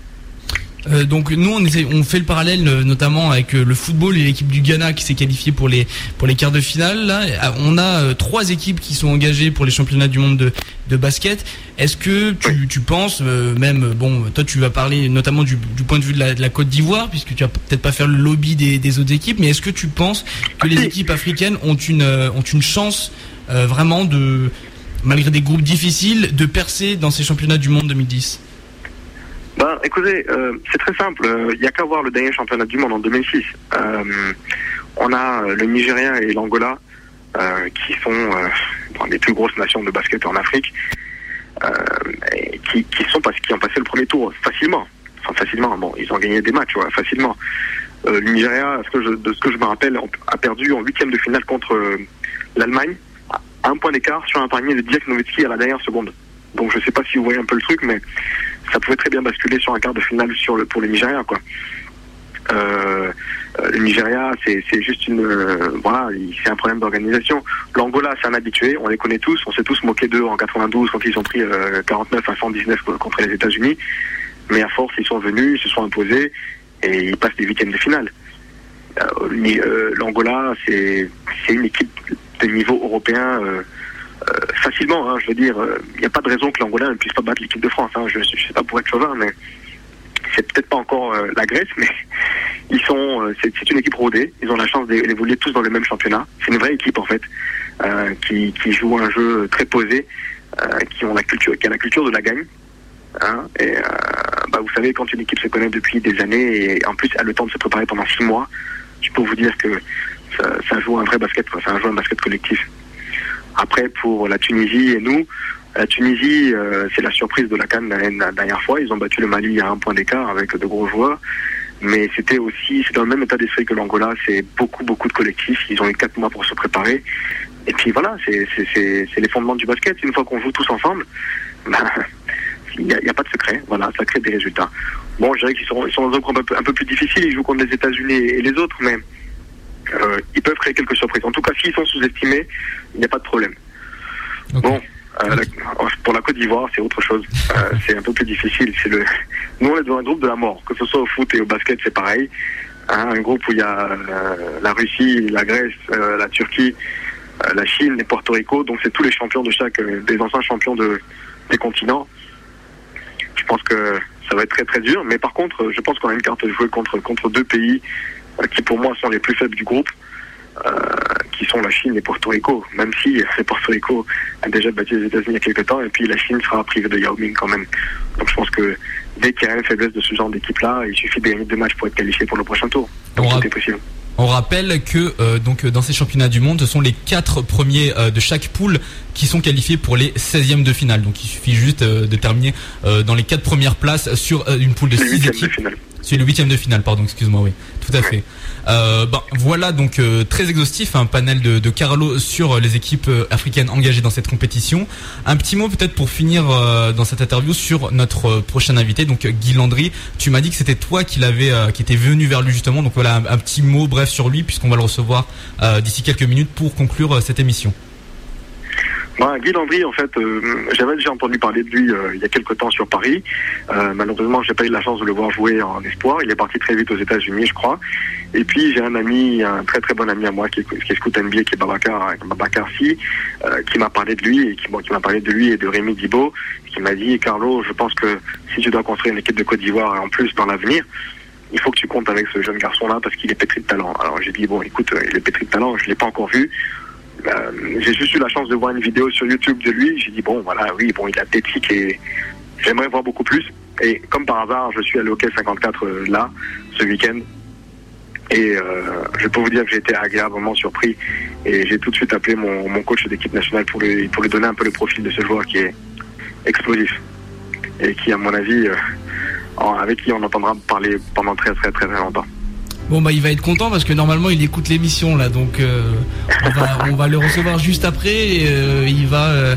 Euh, donc nous on, on fait le parallèle euh, notamment avec euh, le football et l'équipe du Ghana qui s'est qualifiée pour les pour les quarts de finale. Là, on a trois équipes qui sont engagées pour les championnats du monde de, de basket. Est-ce que tu, tu penses même bon toi tu vas parler notamment du, du point de vue de la, de la Côte d'Ivoire puisque tu vas peut-être pas faire le lobby des, des autres équipes, mais est-ce que tu penses que les équipes africaines ont une ont une chance vraiment de malgré des groupes difficiles de percer dans ces championnats du monde 2010 ben, écoutez, euh, c'est très simple. Il n'y a qu'à voir le dernier championnat du monde en 2006. Euh, on a le Nigeria et l'Angola euh, qui sont les plus grosses nations de basket en Afrique, qui, qui, sont qui ont passé le premier tour facilement. Enfin, facilement. Bon, ils ont gagné des matchs, facilement. le Nigeria, ce que je, de ce que je me rappelle, a perdu en huitième de finale contre l'Allemagne, un point d'écart sur un panier de Dirk Nowitzki à la dernière seconde. Donc je ne sais pas si vous voyez un peu le truc, mais ça pouvait très bien basculer sur un quart de finale sur le, pour le Nigeria. Quoi. Euh, le Nigeria, c'est juste une. Euh, voilà, c'est un problème d'organisation. L'Angola, c'est un habitué, on les connaît tous, on s'est tous moqué d'eux en 92 quand ils ont pris 49 euh, à 119 contre les États-Unis. Mais à force, ils sont venus, ils se sont imposés et ils passent des huitièmes de finale. L'Angola, c'est une équipe de niveau européen euh, facilement. Hein, je veux dire, il euh, n'y a pas de raison que l'Angola ne puisse pas battre l'équipe de France. Hein. je ne sais pas pour être chauvin, mais c'est peut-être pas encore euh, la Grèce, mais ils sont, c'est une équipe rodée. Ils ont la chance d'évoluer tous dans le même championnat. C'est une vraie équipe en fait, qui, joue un jeu très posé, qui ont la culture, qui a la culture de la gagne. Hein. et bah, vous savez, quand une équipe se connaît depuis des années et en plus a le temps de se préparer pendant six mois, je peux vous dire que ça, joue un vrai basket, ça joue un basket collectif. Après, pour la Tunisie et nous, la Tunisie, euh, c'est la surprise de la Cannes la dernière fois. Ils ont battu le Mali à un point d'écart avec de gros joueurs. Mais c'était aussi, c'est dans le même état d'esprit que l'Angola. C'est beaucoup, beaucoup de collectifs. Ils ont eu quatre mois pour se préparer. Et puis voilà, c'est les fondements du basket. Une fois qu'on joue tous ensemble, ben, il n'y a, pas de secret. Voilà, ça crée des résultats. Bon, je dirais qu'ils sont, ils sont dans un groupe un peu, un peu plus difficile. Ils jouent contre les États-Unis et les autres, mais euh, ils peuvent créer quelques surprises. En tout cas, s'ils sont sous-estimés, il n'y a pas de problème. Bon, euh, pour la Côte d'Ivoire, c'est autre chose. Euh, c'est un peu plus difficile. C'est le, nous on est dans un groupe de la mort. Que ce soit au foot et au basket, c'est pareil. Hein, un groupe où il y a la Russie, la Grèce, la Turquie, la Chine et Porto Rico. Donc c'est tous les champions de chaque, des anciens champions de, des continents. Je pense que ça va être très très dur. Mais par contre, je pense qu'on a une carte à jouer contre contre deux pays qui pour moi sont les plus faibles du groupe, euh, qui sont la Chine et Porto Rico, même si Porto Rico a déjà battu les États-Unis il y a quelques temps, et puis la Chine sera privée de Yao Ming quand même. Donc je pense que dès qu'il y a une faiblesse de ce genre d'équipe-là, il suffit de gagner deux matchs pour être qualifié pour le prochain tour. Donc tout est possible. On rappelle que euh, donc dans ces championnats du monde, ce sont les quatre premiers euh, de chaque poule qui sont qualifiés pour les 16e de finale. Donc il suffit juste de terminer dans les quatre premières places sur une poule de 6 équipes. C'est le huitième de finale, pardon, excuse-moi, oui, tout à fait. Euh, ben, voilà donc euh, très exhaustif, un panel de, de, Carlo sur les équipes euh, africaines engagées dans cette compétition. Un petit mot peut-être pour finir dans cette interview sur notre prochain invité, donc Guy Landry. Tu m'as dit que c'était toi qui l'avait, qui était venu vers lui justement. Donc voilà un, petit mot bref sur lui puisqu'on va le recevoir d'ici quelques minutes pour conclure cette émission. Bah, Guy Landry, en fait, euh, j'avais déjà entendu parler de lui euh, il y a quelques temps sur Paris. Euh, malheureusement, j'ai pas eu la chance de le voir jouer en espoir. Il est parti très vite aux États-Unis, je crois. Et puis j'ai un ami, un très très bon ami à moi qui est, qui est scout NBA, qui est Babacar, Babacar Si, euh, qui m'a parlé de lui et qui, m'a parlé de lui et de Rémi Dibo, qui m'a dit Carlo, je pense que si tu dois construire une équipe de Côte d'Ivoire en plus dans l'avenir, il faut que tu comptes avec ce jeune garçon-là parce qu'il est pétri de talent. Alors j'ai dit bon, écoute, il est pétri de talent, je l'ai pas encore vu. Euh, j'ai juste eu la chance de voir une vidéo sur YouTube de lui. J'ai dit bon voilà oui bon il a tétique et j'aimerais voir beaucoup plus. Et comme par hasard, je suis au k 54 euh, là ce week-end et euh, je peux vous dire que j'ai été agréablement surpris et j'ai tout de suite appelé mon, mon coach d'équipe nationale pour lui pour lui donner un peu le profil de ce joueur qui est explosif et qui à mon avis avec qui on entendra parler pendant très très très, très longtemps. Bon bah il va être content parce que normalement il écoute l'émission là donc euh, on, va, le recevoir juste après euh, il va euh,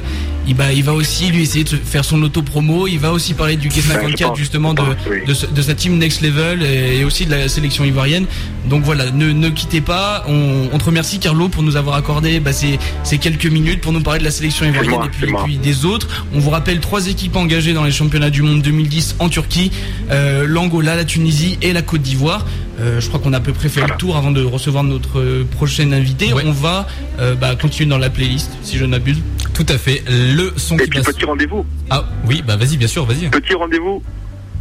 il va, il va aussi lui essayer de faire son auto-promo. Il va aussi parler du K54 justement de, de, sa team Next Level et, aussi de la sélection ivoirienne. Donc voilà, ne, ne quittez pas. On, on, te remercie Carlo pour nous avoir accordé bah, ces, ces, quelques minutes pour nous parler de la sélection ivoirienne et, puis, des autres. On vous rappelle trois équipes engagées dans les championnats du monde 2010 en Turquie, euh, l'Angola, la Tunisie et la Côte d'Ivoire. Euh, je crois qu'on a à peu près fait le tour avant de recevoir notre euh, prochain invité. On va euh, bah, continuer dans la playlist, si je n'abuse. Tout à fait. Le son Et puis petit rendez-vous. Ah oui, bah vas-y, bien sûr, vas-y. Petit rendez-vous.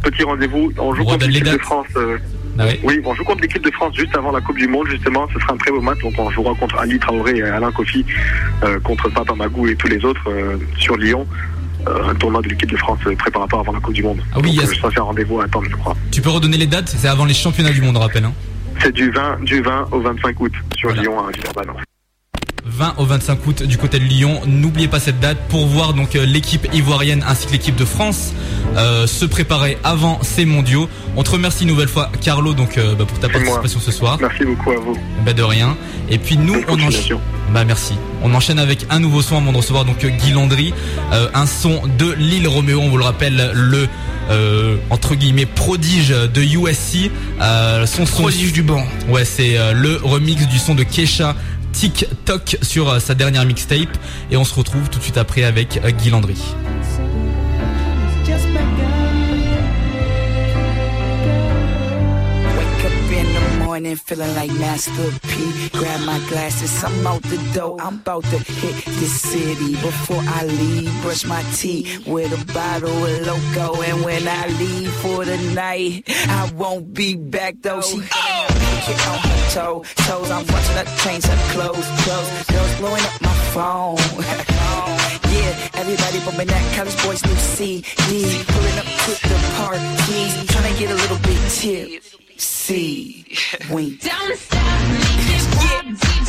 Petit rendez-vous. On joue contre l'équipe de France. Ah oui. on joue contre l'équipe de France juste avant la Coupe du Monde, justement. Ce sera un très beau match. Donc on jouera contre Ali Traoré et Alain Kofi, contre Papa Magou et tous les autres sur Lyon. un tournoi de l'équipe de France préparatoire avant la Coupe du Monde. Ah oui, Donc, ça c'est un rendez-vous à attendre, je crois. Tu peux redonner les dates C'est avant les championnats du monde, on rappelle. Hein. C'est du 20, du 20 au 25 août sur Lyon à Villeurbanne. 20 au 25 août du côté de Lyon. N'oubliez pas cette date pour voir donc euh, l'équipe ivoirienne ainsi que l'équipe de France euh, se préparer avant ces mondiaux. On te remercie une nouvelle fois Carlo donc euh, bah, pour ta participation ce soir. Merci beaucoup à vous. Bah, de rien. Et puis nous on enchaîne. Bah merci. On enchaîne avec un nouveau son avant de recevoir donc Guy Landry, un son de Lille Roméo. On vous le rappelle le entre guillemets prodige de USC. son prodige du banc. Ouais c'est le remix du son de Kesha TikTok sur euh, sa dernière mixtape. Et on se retrouve tout de suite après avec euh, Guy Landry. morning feeling like Master P. Grab my glasses, I'm out the door. I'm about to hit the city. Before I leave, brush my teeth with a bottle of loco. And when I leave for the night, I won't be back though. She kick on her toe, toes. I'm watching her change her clothes, clothes. Girls blowing up my phone. yeah, everybody bumping that college boys new CD. Pulling up to the party, trying to get a little bit tipsy. Wink. Don't stop, make it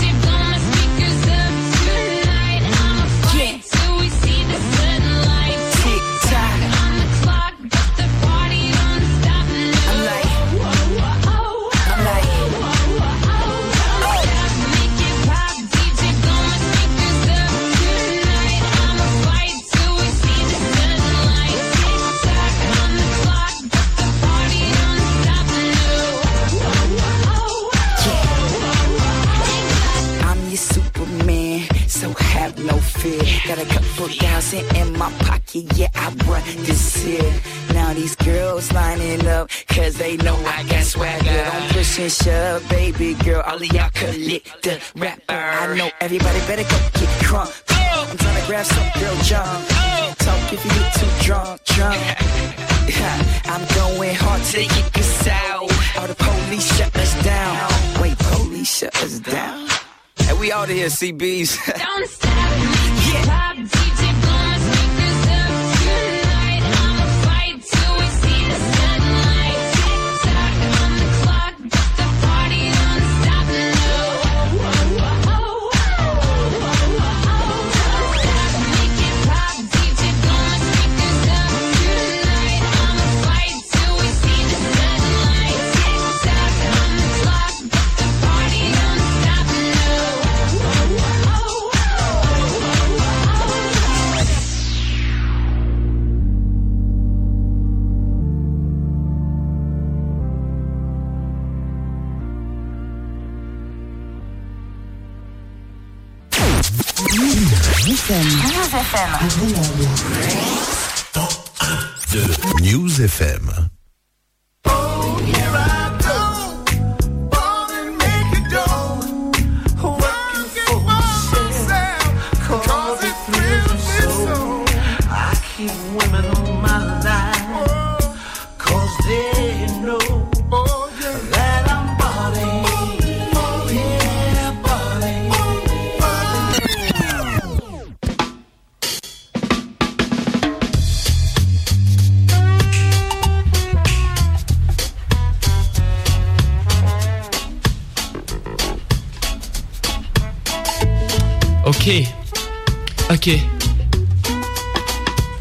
Got a couple thousand in my pocket, yeah, I brought this here. Now these girls lining up, cause they know I got swagger. Don't push and shove, baby girl, all of y'all could lick the rapper. I know everybody better go get crunk. I'm trying to grab some girl jump. Talk if you get too drunk, drunk. I'm going hard to get this out. All the police shut us down. Wait, police shut us down. And we out of here, CBs. Don't stop. Yeah. News FM. News FM. Ok.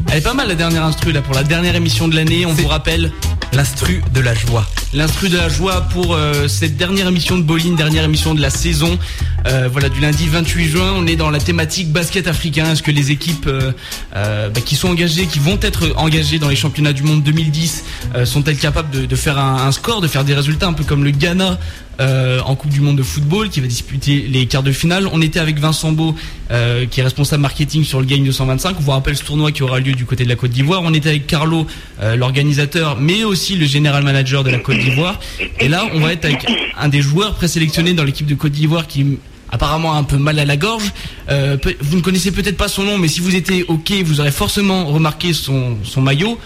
Elle est pas mal la dernière instru là pour la dernière émission de l'année, on vous rappelle. L'instru de la joie. L'instru de la joie pour euh, cette dernière émission de Bolin, dernière émission de la saison. Euh, voilà, du lundi 28 juin, on est dans la thématique basket africain. Est-ce que les équipes euh, bah, qui sont engagées, qui vont être engagées dans les championnats du monde 2010, sont-elles capables de, faire un, score, de faire des résultats un peu comme le Ghana euh, en Coupe du Monde de football qui va disputer les quarts de finale. On était avec Vincent Beau euh, qui est responsable marketing sur le Game 225. On vous rappelle ce tournoi qui aura lieu du côté de la Côte d'Ivoire. On était avec Carlo, euh, l'organisateur, mais aussi le général manager de la Côte d'Ivoire. Et là, on va être avec un des joueurs présélectionnés dans l'équipe de Côte d'Ivoire qui apparemment un peu mal à la gorge. vous ne connaissez peut-être pas son nom, mais si vous étiez OK, vous aurez forcément remarqué son, maillot,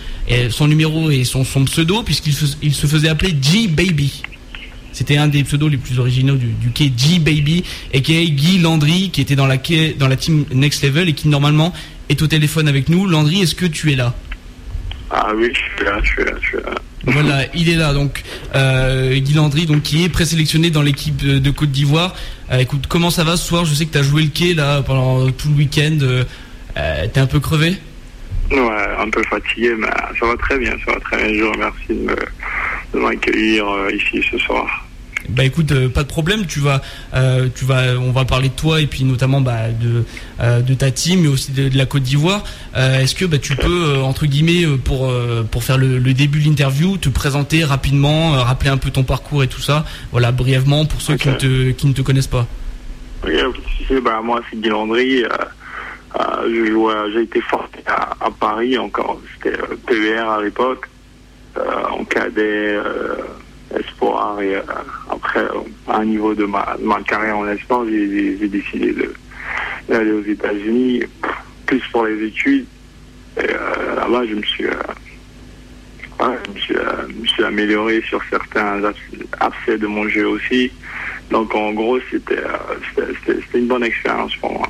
son numéro et son, pseudo, puisqu'il se faisait appeler G-Baby. C'était un des pseudos les plus originaux du, du G Baby, et qui est Guy Landry, qui était dans la, dans la team Next Level et qui normalement est au téléphone avec nous. Landry, est-ce que tu es là? Ah oui, je suis là, je suis là, je suis là. Voilà, il est là donc euh, Guy Landry, donc qui est présélectionné dans l'équipe de, Côte d'Ivoire. Euh, écoute, comment ça va ce soir? Je sais que tu as joué le quai là pendant tout le week-end. Euh, T'es un peu crevé? Ouais, un peu fatigué, mais ça va très bien, ça va très bien. Je vous remercie de m'accueillir ici ce soir. Bah écoute, euh, pas de problème. Tu vas, euh, tu vas, on va parler de toi et puis notamment bah, de euh, de ta team, mais aussi de, la Côte d'Ivoire. Est-ce que bah, tu peux entre guillemets pour pour faire le, début de l'interview, te présenter rapidement, rappeler un peu ton parcours et tout ça? Voilà, brièvement pour ceux qui ne te qui ne te connaissent pas. Bah, moi c'est Guy Landry. j'ai été fort à, à, Paris encore. C'était PVR à l'époque. en cadet espoir. Et euh, après, à un niveau de ma, ma carrière en espoir, j'ai décidé d'aller aux États-Unis, plus pour les études. Et euh, là-bas, je me suis, euh, je me suis, amélioré sur certains aspects de mon jeu aussi. Donc en gros, c'était une bonne expérience pour moi.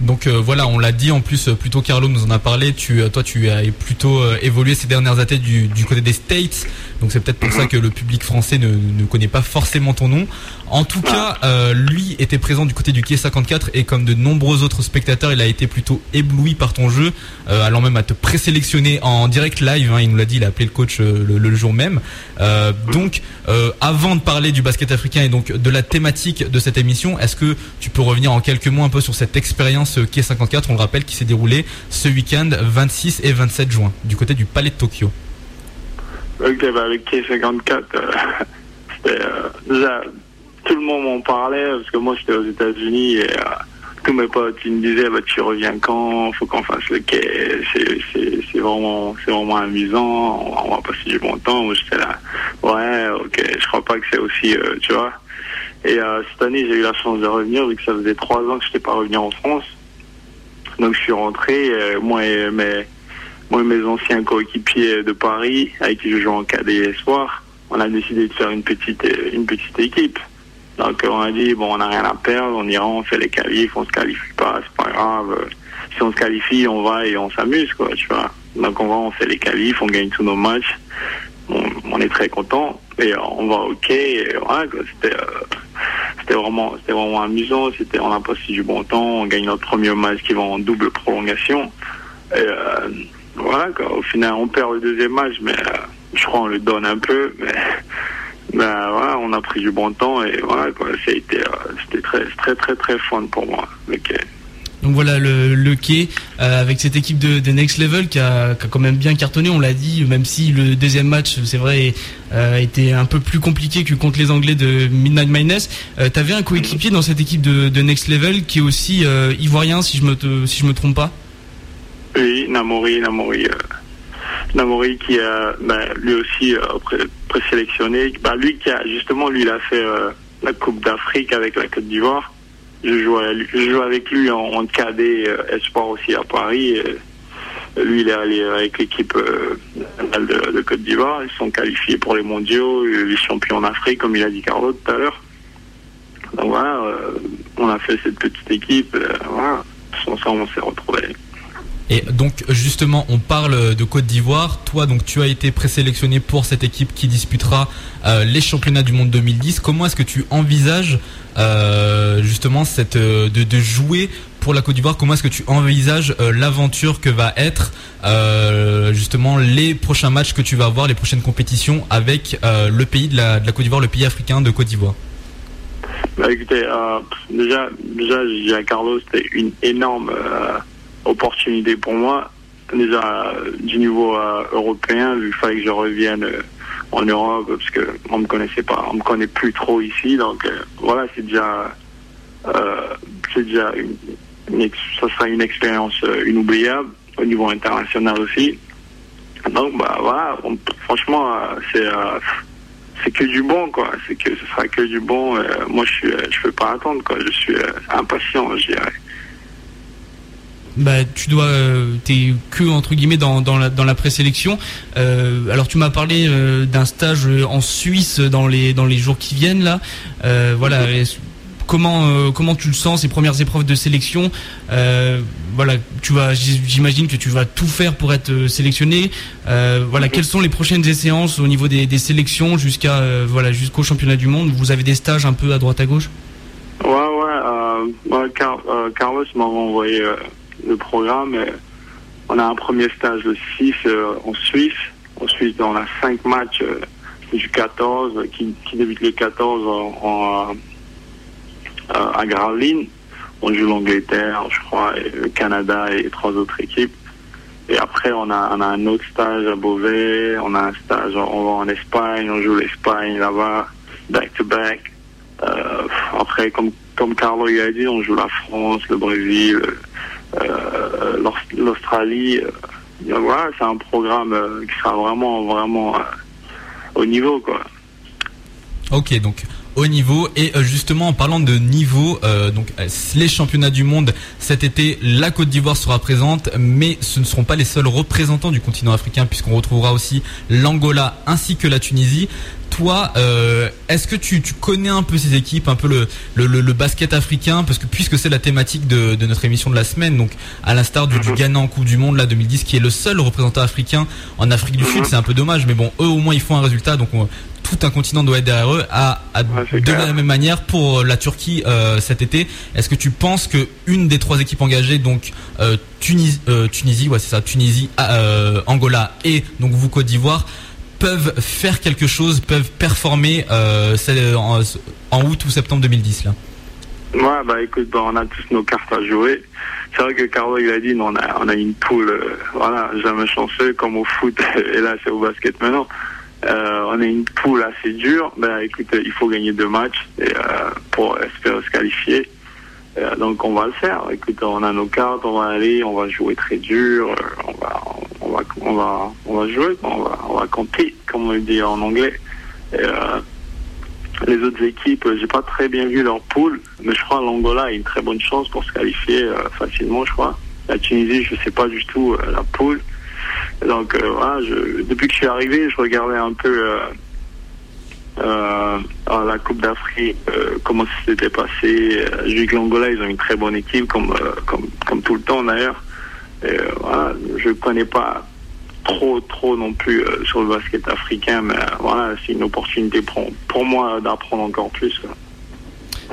Donc euh, voilà, on l'a dit en plus, euh, plutôt Carlo nous en a parlé. Tu, euh, toi, tu as plutôt évolué ces dernières années du, du côté des States. Donc c'est peut-être pour ça que le public français ne, ne, connaît pas forcément ton nom. En tout cas, lui était présent du côté du quai 54 et comme de nombreux autres spectateurs, il a été plutôt ébloui par ton jeu, allant même à te présélectionner en direct live. Hein, il nous l'a dit, il a appelé le coach le, le, jour même. donc, avant de parler du basket africain et donc de la thématique de cette émission, est-ce que tu peux revenir en quelques mots un peu sur cette expérience ce Quai 54, on le rappelle, qui s'est déroulé ce week-end 26 et 27 juin, du côté du Palais de Tokyo. Ok, bah avec Quai 54, euh, euh, tout le monde m'en parlait parce que moi j'étais aux États-Unis et euh, tous mes potes ils me disaient bah, tu reviens quand, faut qu'on fasse le quai, c'est vraiment c'est vraiment amusant, on, va passer du bon temps. Moi j'étais là, ouais, ok, je crois pas que c'est aussi, tu vois. Et cette année j'ai eu la chance de revenir vu que ça faisait trois ans que je n'étais pas revenu en France. Donc je suis rentré, euh, moi, et mes, anciens coéquipiers de Paris, avec qui je joue en cadet espoir, on a décidé de faire une petite, euh, une petite équipe. Donc on a dit, bon, on n'a rien à perdre, on ira, on fait les qualifs, on se qualifie pas, c'est pas grave. Si on se qualifie, on va et on s'amuse, quoi, tu vois. Donc on va, on fait les qualifs, on gagne tous nos matchs. On, est très content et on va ok. C'était... Euh, c'était vraiment, c'était vraiment amusant. C'était, on a passé du bon temps. On gagne notre premier match qui va en double prolongation. Et euh, voilà, quoi. Au final, on perd le deuxième match, mais euh, je crois qu'on le donne un peu. Mais, on a pris du bon temps et c'était très, très, très, très fun pour moi. Donc voilà le, le quai avec cette équipe de, Next Level qui a, quand même bien cartonné, on l'a dit, même si le deuxième match, c'est vrai, a été un peu plus compliqué que contre les Anglais de Midnight Madness. tu avais un coéquipier dans cette équipe de, Next Level qui est aussi ivoirien, si je me me trompe pas. Oui, Namori, Namori. Namori qui a bah, lui aussi euh, présélectionné. Bah, lui qui a justement lui il a fait euh, la Coupe d'Afrique avec la Côte d'Ivoire. Je joue, avec lui en, en cadet euh, espoir aussi à Paris. lui il est allé avec l'équipe de, de, Côte d'Ivoire. Ils sont qualifiés pour les mondiaux, les champions d'Afrique comme il a dit Carlo tout à l'heure. Donc voilà, on a fait cette petite équipe. voilà, ensemble on s'est retrouvés. Et donc justement, on parle de Côte d'Ivoire. Toi, donc tu as été présélectionné pour cette équipe qui disputera euh, les championnats du monde 2010. Comment est-ce que tu envisages euh, justement cette euh, de, jouer pour la Côte d'Ivoire Comment est-ce que tu envisages l'aventure que va être justement les prochains matchs que tu vas avoir, les prochaines compétitions avec le pays de la, Côte d'Ivoire, le pays africain de Côte d'Ivoire? Bah, écoutez, déjà, déjà, Carlos, c'était une énorme opportunité pour moi, déjà du niveau euh, européen, vu qu'il fallait que je revienne euh, en Europe, parce que on me connaissait pas, on me connaît plus trop ici, donc euh, voilà, c'est déjà, c'est déjà une, ça sera une expérience inoubliable au niveau international aussi. Donc bah voilà, franchement c'est c'est que du bon quoi, c'est que ce sera que du bon. moi je suis, je peux pas attendre quoi, je suis impatient, je dirais bah, tu dois, euh, t'es que entre guillemets dans, dans la, dans la présélection. Euh, alors tu m'as parlé euh, d'un stage en Suisse dans les dans les jours qui viennent là. Voilà, comment comment tu le sens ces premières épreuves de sélection? Voilà, tu vas, j'imagine que tu vas tout faire pour être sélectionné. voilà, quelles sont les prochaines séances au niveau des, des sélections jusqu'à voilà jusqu'au championnat du monde? Vous avez des stages un peu à droite à gauche? Ouais, ouais. Carlos m'a envoyé le programme. On a un premier stage le 6 euh, en Suisse. En Suisse, on a 5 matchs euh, du 14 qui, qui débute le 14 en, euh, à Gravelines. On joue l'Angleterre, je crois, et le Canada et trois autres équipes. Et après, on a, on a un autre stage à Beauvais, on a un stage, on va en Espagne, on joue l'Espagne là-bas, back to back. après, comme, comme Carlo a dit, on joue la France, le Brésil, l'Australie. Euh, c'est un programme euh, qui sera vraiment, vraiment au niveau, quoi. Ok, donc au niveau. Et justement en parlant de niveau donc les championnats du monde cet été la Côte d'Ivoire sera présente mais ce ne seront pas les seuls représentants du continent africain puisqu'on retrouvera aussi l'Angola ainsi que la Tunisie. Toi, euh, est-ce que tu, connais un peu ces équipes, un peu le, le, basket africain, parce que puisque c'est la thématique de, notre émission de la semaine, donc à l'instar du, du, Ghana en Coupe du Monde là 2010, qui est le seul représentant africain en Afrique du Sud, c'est un peu dommage, mais bon, eux au moins ils font un résultat, donc tout un continent doit être derrière eux. À, de la même manière pour la Turquie euh, cet été, est-ce que tu penses que une des trois équipes engagées, donc euh, Tunisie, Tunisie, ouais c'est ça, Tunisie, Angola et donc vous Côte d'Ivoire peuvent faire quelque chose, peuvent performer euh, en, en, août ou septembre 2010 là? Ouais, bah écoute, bah, on a tous nos cartes à jouer. C'est vrai que Carlo il a dit, on a, on a une poule, euh, voilà, jamais chanceux comme au foot, et là c'est au basket maintenant. Euh, on a une poule assez dure. Bah écoute, il faut gagner deux matchs euh, pour espérer se qualifier. Euh, donc on va le faire. Écoute, on a nos cartes, on va aller, on va jouer très dur, on va, on va, on va, on va jouer, on va, on va compter, comme on dit en anglais. Les autres équipes, j'ai pas très bien vu leur poule, mais je crois l'Angola a une très bonne chance pour se qualifier facilement, je crois. La Tunisie, je sais pas du tout la poule. Donc voilà, je, depuis que je suis arrivé, je regardais un peu euh, à la Coupe d'Afrique, euh, comment ça s'était passé. Euh, J'ai vu que l'Angola, ils ont une très bonne équipe, comme, comme, comme tout le temps d'ailleurs. Voilà, je ne connais pas trop, trop non plus sur le basket africain, mais voilà, c'est une opportunité pour, pour moi d'apprendre encore plus.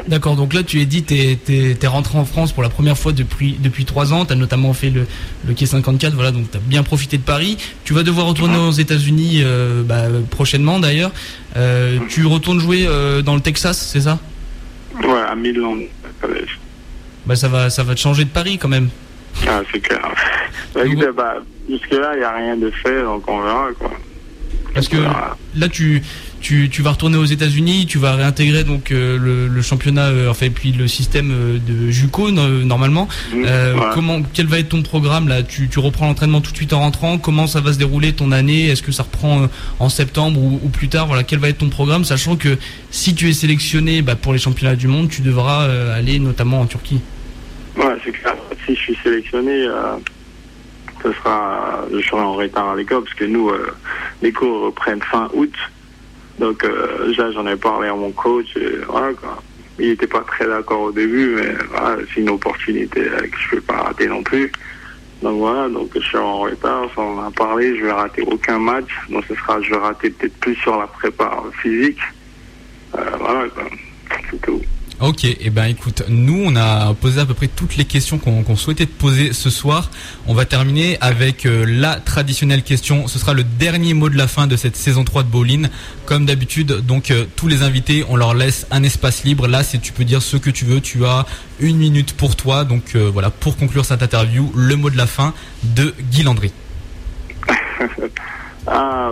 D'accord, donc là tu es dit, tu es, rentré en France pour la première fois depuis, depuis 3 ans, tu as notamment fait le, le Quai 54, voilà, donc tu as bien profité de Paris. Tu vas devoir retourner aux États-Unis euh, bah, prochainement d'ailleurs. Euh, tu retournes jouer euh, dans le Texas, c'est ça? Ouais, à Midland bah ça va, ça va te changer de Paris quand même. Ah, c'est clair. Bah, bah, jusque là, il n'y a rien de fait, donc on verra quoi. Parce que là, tu, tu, tu vas retourner aux États-Unis, tu vas réintégrer donc euh, le, le, championnat, euh, enfin puis le système euh, de JUCO normalement. Mmh, comment, quel va être ton programme là? Tu, tu reprends l'entraînement tout de suite en rentrant. Comment ça va se dérouler ton année? Est-ce que ça reprend en septembre ou, ou, plus tard? Voilà, quel va être ton programme, sachant que si tu es sélectionné bah, pour les championnats du monde, tu devras aller notamment en Turquie. Ouais, c'est clair. Si je suis sélectionné ce sera, je serai en retard à l'école parce que nous, les cours reprennent fin août. Donc euh, j'en ai parlé à mon coach. voilà, quoi. Il n'était pas très d'accord au début, mais voilà, c'est une opportunité que je ne peux pas rater non plus. Donc voilà, donc je suis en retard, on en a parlé, je vais rater aucun match. Donc ce sera, je vais rater peut-être plus sur la prépa physique. Euh, voilà, c'est tout. Ok, et eh ben écoute, nous on a posé à peu près toutes les questions qu'on souhaitait te poser ce soir. On va terminer avec euh, la traditionnelle question. Ce sera le dernier mot de la fin de cette saison 3 de Bowling. Comme d'habitude, donc euh, tous les invités, on leur laisse un espace libre. Là, si tu peux dire ce que tu veux, tu as une minute pour toi. Donc euh, voilà, pour conclure cette interview, le mot de la fin de Guy Landry. ah,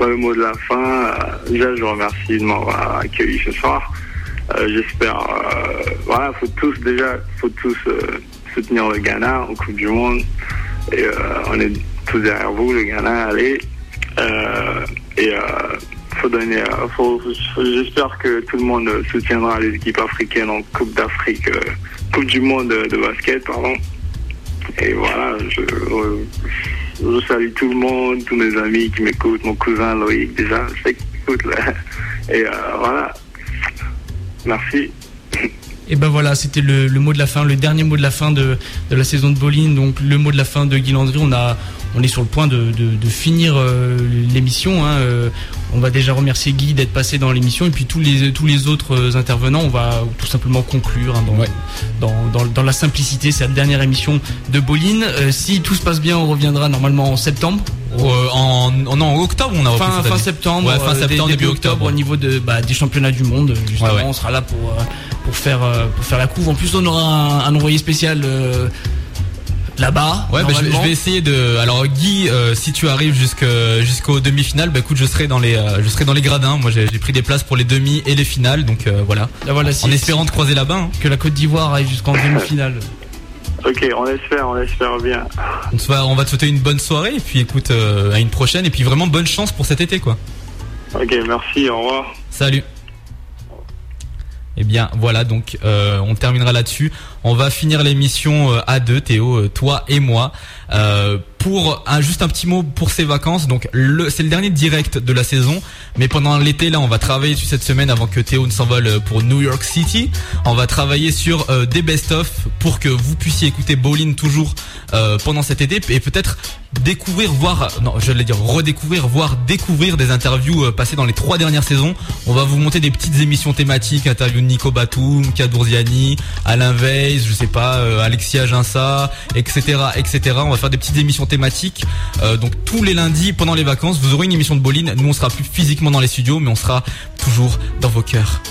le mot de la fin. déjà, je vous remercie de m'avoir accueilli ce soir. Euh, j'espère. Euh, voilà, faut tous déjà, faut tous euh, soutenir le Ghana en Coupe du Monde. Et on est tous derrière vous, le Ghana, allez. et faut donner. J'espère que tout le monde soutiendra les équipes africaines en Coupe d'Afrique, Coupe du Monde de basket, pardon. Et voilà, je, je, salue tout le monde, tous mes amis qui m'écoutent, mon cousin Loïc déjà, je sais qu'il écoute là. Et voilà, Merci. Et ben voilà, c'était le, mot de la fin, le dernier mot de la fin de, la saison de bowling. Donc le mot de la fin de Guy Landry. On a, on est sur le point de, finir euh, l'émission. Hein. Euh, on va déjà remercier Guy d'être passé dans l'émission et puis tous les tous les autres euh, intervenants. On va tout simplement conclure hein, dans, dans, la simplicité cette dernière émission de bowling. si tout se passe bien, on reviendra normalement en septembre. en, en octobre, on a fin, fin septembre, fin septembre début, octobre, au niveau de bah, des championnats du monde. Justement, on sera là pour pour faire pour faire la couve. En plus, on aura un, envoyé spécial là-bas. Ouais, bah, je, vais, essayer de. Alors Guy, euh, si tu arrives jusqu'au demi-finale, bah écoute, je serai dans les, euh, je serai dans les gradins. Moi, j'ai pris des places pour les demi et les finales, donc euh, voilà. voilà en espérant de croiser là-bas. Hein. Que la Côte d'Ivoire aille jusqu'en demi-finale. Ok, on espère, on espère bien. On, va, on va te souhaiter une bonne soirée et puis écoute, à une prochaine et puis vraiment bonne chance pour cet été quoi. Ok, merci, au revoir. Salut. Eh bien voilà, donc on terminera là-dessus. On va finir l'émission euh, à deux, Théo, euh, toi et moi. Euh, pour un, juste un petit mot pour ces vacances. Donc c'est le dernier direct de la saison, mais pendant l'été là, on va travailler sur cette semaine avant que Théo ne s'envole pour New York City. On va travailler sur des best-of pour que vous puissiez écouter Bowling toujours pendant cet été et peut-être découvrir, voir, non, je vais dire redécouvrir, voir découvrir des interviews passées dans les trois dernières saisons. On va vous monter des petites émissions thématiques, interviews de Nico Batum, Kadurziani, Alain Veil je sais pas, euh, Alexia Ginsa, etc., etc. On va faire des petites émissions thématiques. Euh, donc tous les lundis pendant les vacances, vous aurez une émission de bowling. Nous, on sera plus physiquement dans les studios, mais on sera toujours dans vos cœurs.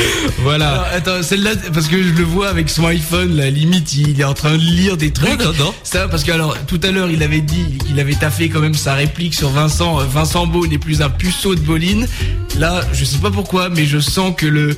voilà. attends, celle-là, parce que je le vois avec son iPhone, la limite, il est en train de lire des trucs. Non, non, Ça, parce que alors, tout à l'heure, il avait dit qu'il avait taffé quand même sa réplique sur Vincent. Euh, Vincent Beau n'est plus un puceau de bowling. Là, je sais pas pourquoi, mais je sens que le,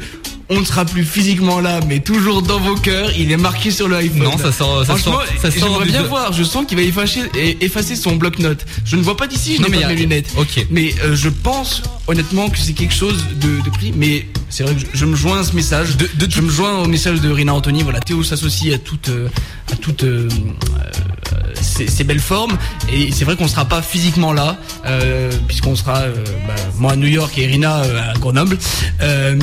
on ne sera plus physiquement là, mais toujours dans vos cœurs. Il est marqué sur le iPhone. Non, ça sort. Ça Franchement, j'aimerais bien voir. Je sens qu'il va effacer, effacer son bloc-notes. Je ne vois pas d'ici. Je n'ai pas mes lunettes. Ok. Mais euh, je pense honnêtement que c'est quelque chose de, de pris. Mais c'est vrai que je, me joins à ce message. De, je me joins au message de Rina Anthony. Voilà, Théo s'associe à toute, euh, à toute euh, ces, belles formes. Et c'est vrai qu'on sera pas physiquement là, puisqu'on sera bah, moi à New York et Rina à Grenoble.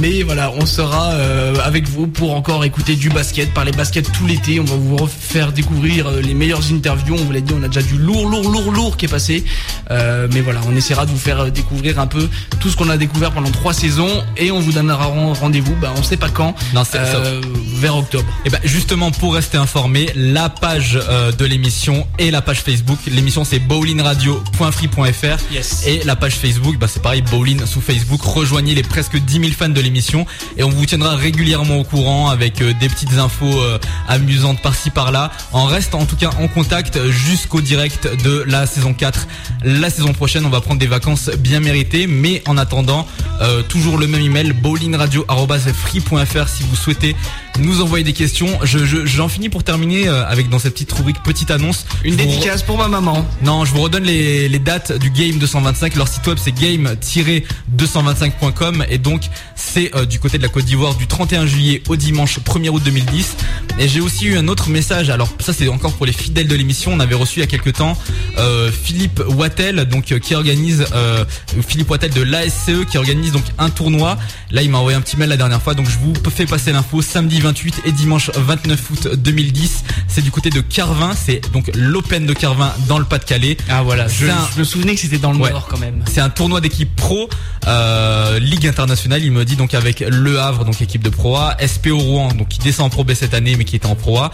mais voilà, on sera euh, avec vous pour encore écouter du basket, parler basket tout l'été. On va vous refaire découvrir euh, les meilleures interviews. On vous l'a dit, on a déjà du lourd, lourd, lourd, lourd qui est passé. Euh, mais voilà, on essaiera de vous faire découvrir un peu tout ce qu'on a découvert pendant trois saisons et on vous donnera rendez-vous. Bah, on sait pas quand. Non, vers octobre. Et bah, justement pour rester informé, la page de l'émission et la page Facebook. L'émission c'est bowlingradio.free.fr yes. et la page Facebook, bah, c'est pareil, bowling sous Facebook. Rejoignez les presque 10 000 fans de l'émission et on vous tiendra régulièrement au courant avec euh, des petites infos euh, amusantes par-ci par-là. On reste en tout cas en contact jusqu'au direct de la saison 4. La saison prochaine, on va prendre des vacances bien méritées, mais en attendant, euh, toujours le même email bowlingradio.free.fr si vous souhaitez nous envoyer des questions. Je, j'en finis pour terminer euh, avec dans cette petite rubrique petite annonce. Une dédicace pour ma maman. Non, je vous redonne les, les dates du Game 225. Leur site web c'est game-225.com et donc c'est euh, du côté de la Côte d'Ivoire du 31 juillet au dimanche 1er août 2010. Et j'ai aussi eu un autre message. Alors ça c'est encore pour les fidèles de l'émission. On avait reçu il y a quelques temps euh, Philippe Wattel donc qui organise Philippe Wattel de l'ASCE qui organise donc un tournoi. Là il m'a envoyé un petit mail la dernière fois donc je vous fais passer l'info samedi 28 et dimanche 29 août 2010. C'est du côté de Carvin, c'est donc l'Open de Carvin dans le Pas-de-Calais. Ah voilà, je, me souvenais que c'était dans le Nord quand même. C'est un tournoi d'équipe pro, euh, Ligue internationale. Il me dit donc avec Le Havre, donc équipe de Pro A, SPO Rouen, donc qui descend en Pro B cette année mais qui est en Pro A.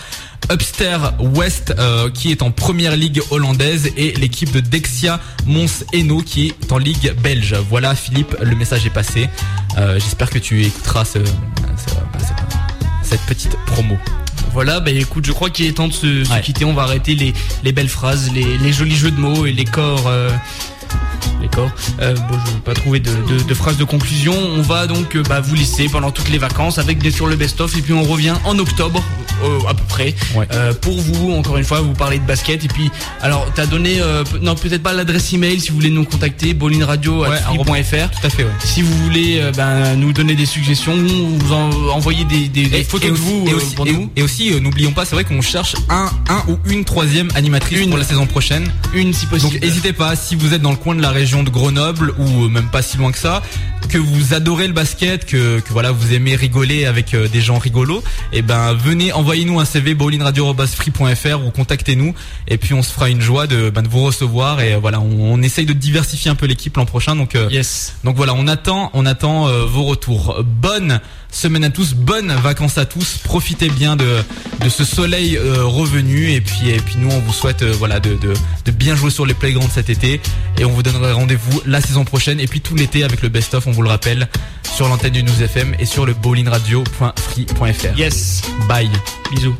Upster West euh, qui est en première ligue hollandaise et l'équipe de Dexia Mons Eno qui est en ligue belge. Voilà Philippe, le message est passé. Euh, j'espère que tu écouteras ce, cette petite promo. Voilà, bah écoute, je crois qu'il est temps de se, quitter. On va arrêter les, les belles phrases, les, jolis jeux de mots et les corps. Euh, les corps. Euh, bon, je vais pas trouver de, de, phrases de conclusion. On va donc bah, vous laisser pendant toutes les vacances avec bien sûr le best-of et puis on revient en octobre à peu près. Euh, pour vous, encore une fois, vous parlez de basket. Et puis, alors, t'as donné, euh, non, peut-être pas l'adresse email si vous voulez nous contacter, bowlingradio.fr. tout à fait, Si vous voulez euh, ben, nous donner des suggestions, vous envoyer des, photos de vous et aussi, pour nous. Et aussi, n'oublions pas, c'est vrai qu'on cherche un, un ou une troisième animatrice pour la saison prochaine. Une si possible. Donc, n'hésitez pas, si vous êtes dans le coin de la région de Grenoble ou même pas si loin que ça, que vous adorez le basket, que, que voilà, vous aimez rigoler avec des gens rigolos, et eh ben venez envoyez-nous un CV bowlingradio.free.fr ou contactez-nous et puis on se fera une joie de, ben, de vous recevoir et euh, voilà on, essaye de diversifier un peu l'équipe l'an prochain donc euh, yes. donc voilà on attend on attend euh, vos retours bonne semaine à tous. Bonnes vacances à tous. Profitez bien de, de ce soleil revenu. Et puis et puis nous on vous souhaite voilà de, de, de, bien jouer sur les playgrounds cet été. Et on vous donnera rendez-vous la saison prochaine. Et puis tout l'été avec le best of on vous le rappelle sur l'antenne du News FM et sur le bowlingradio.free.fr yes. Bye. Bisous.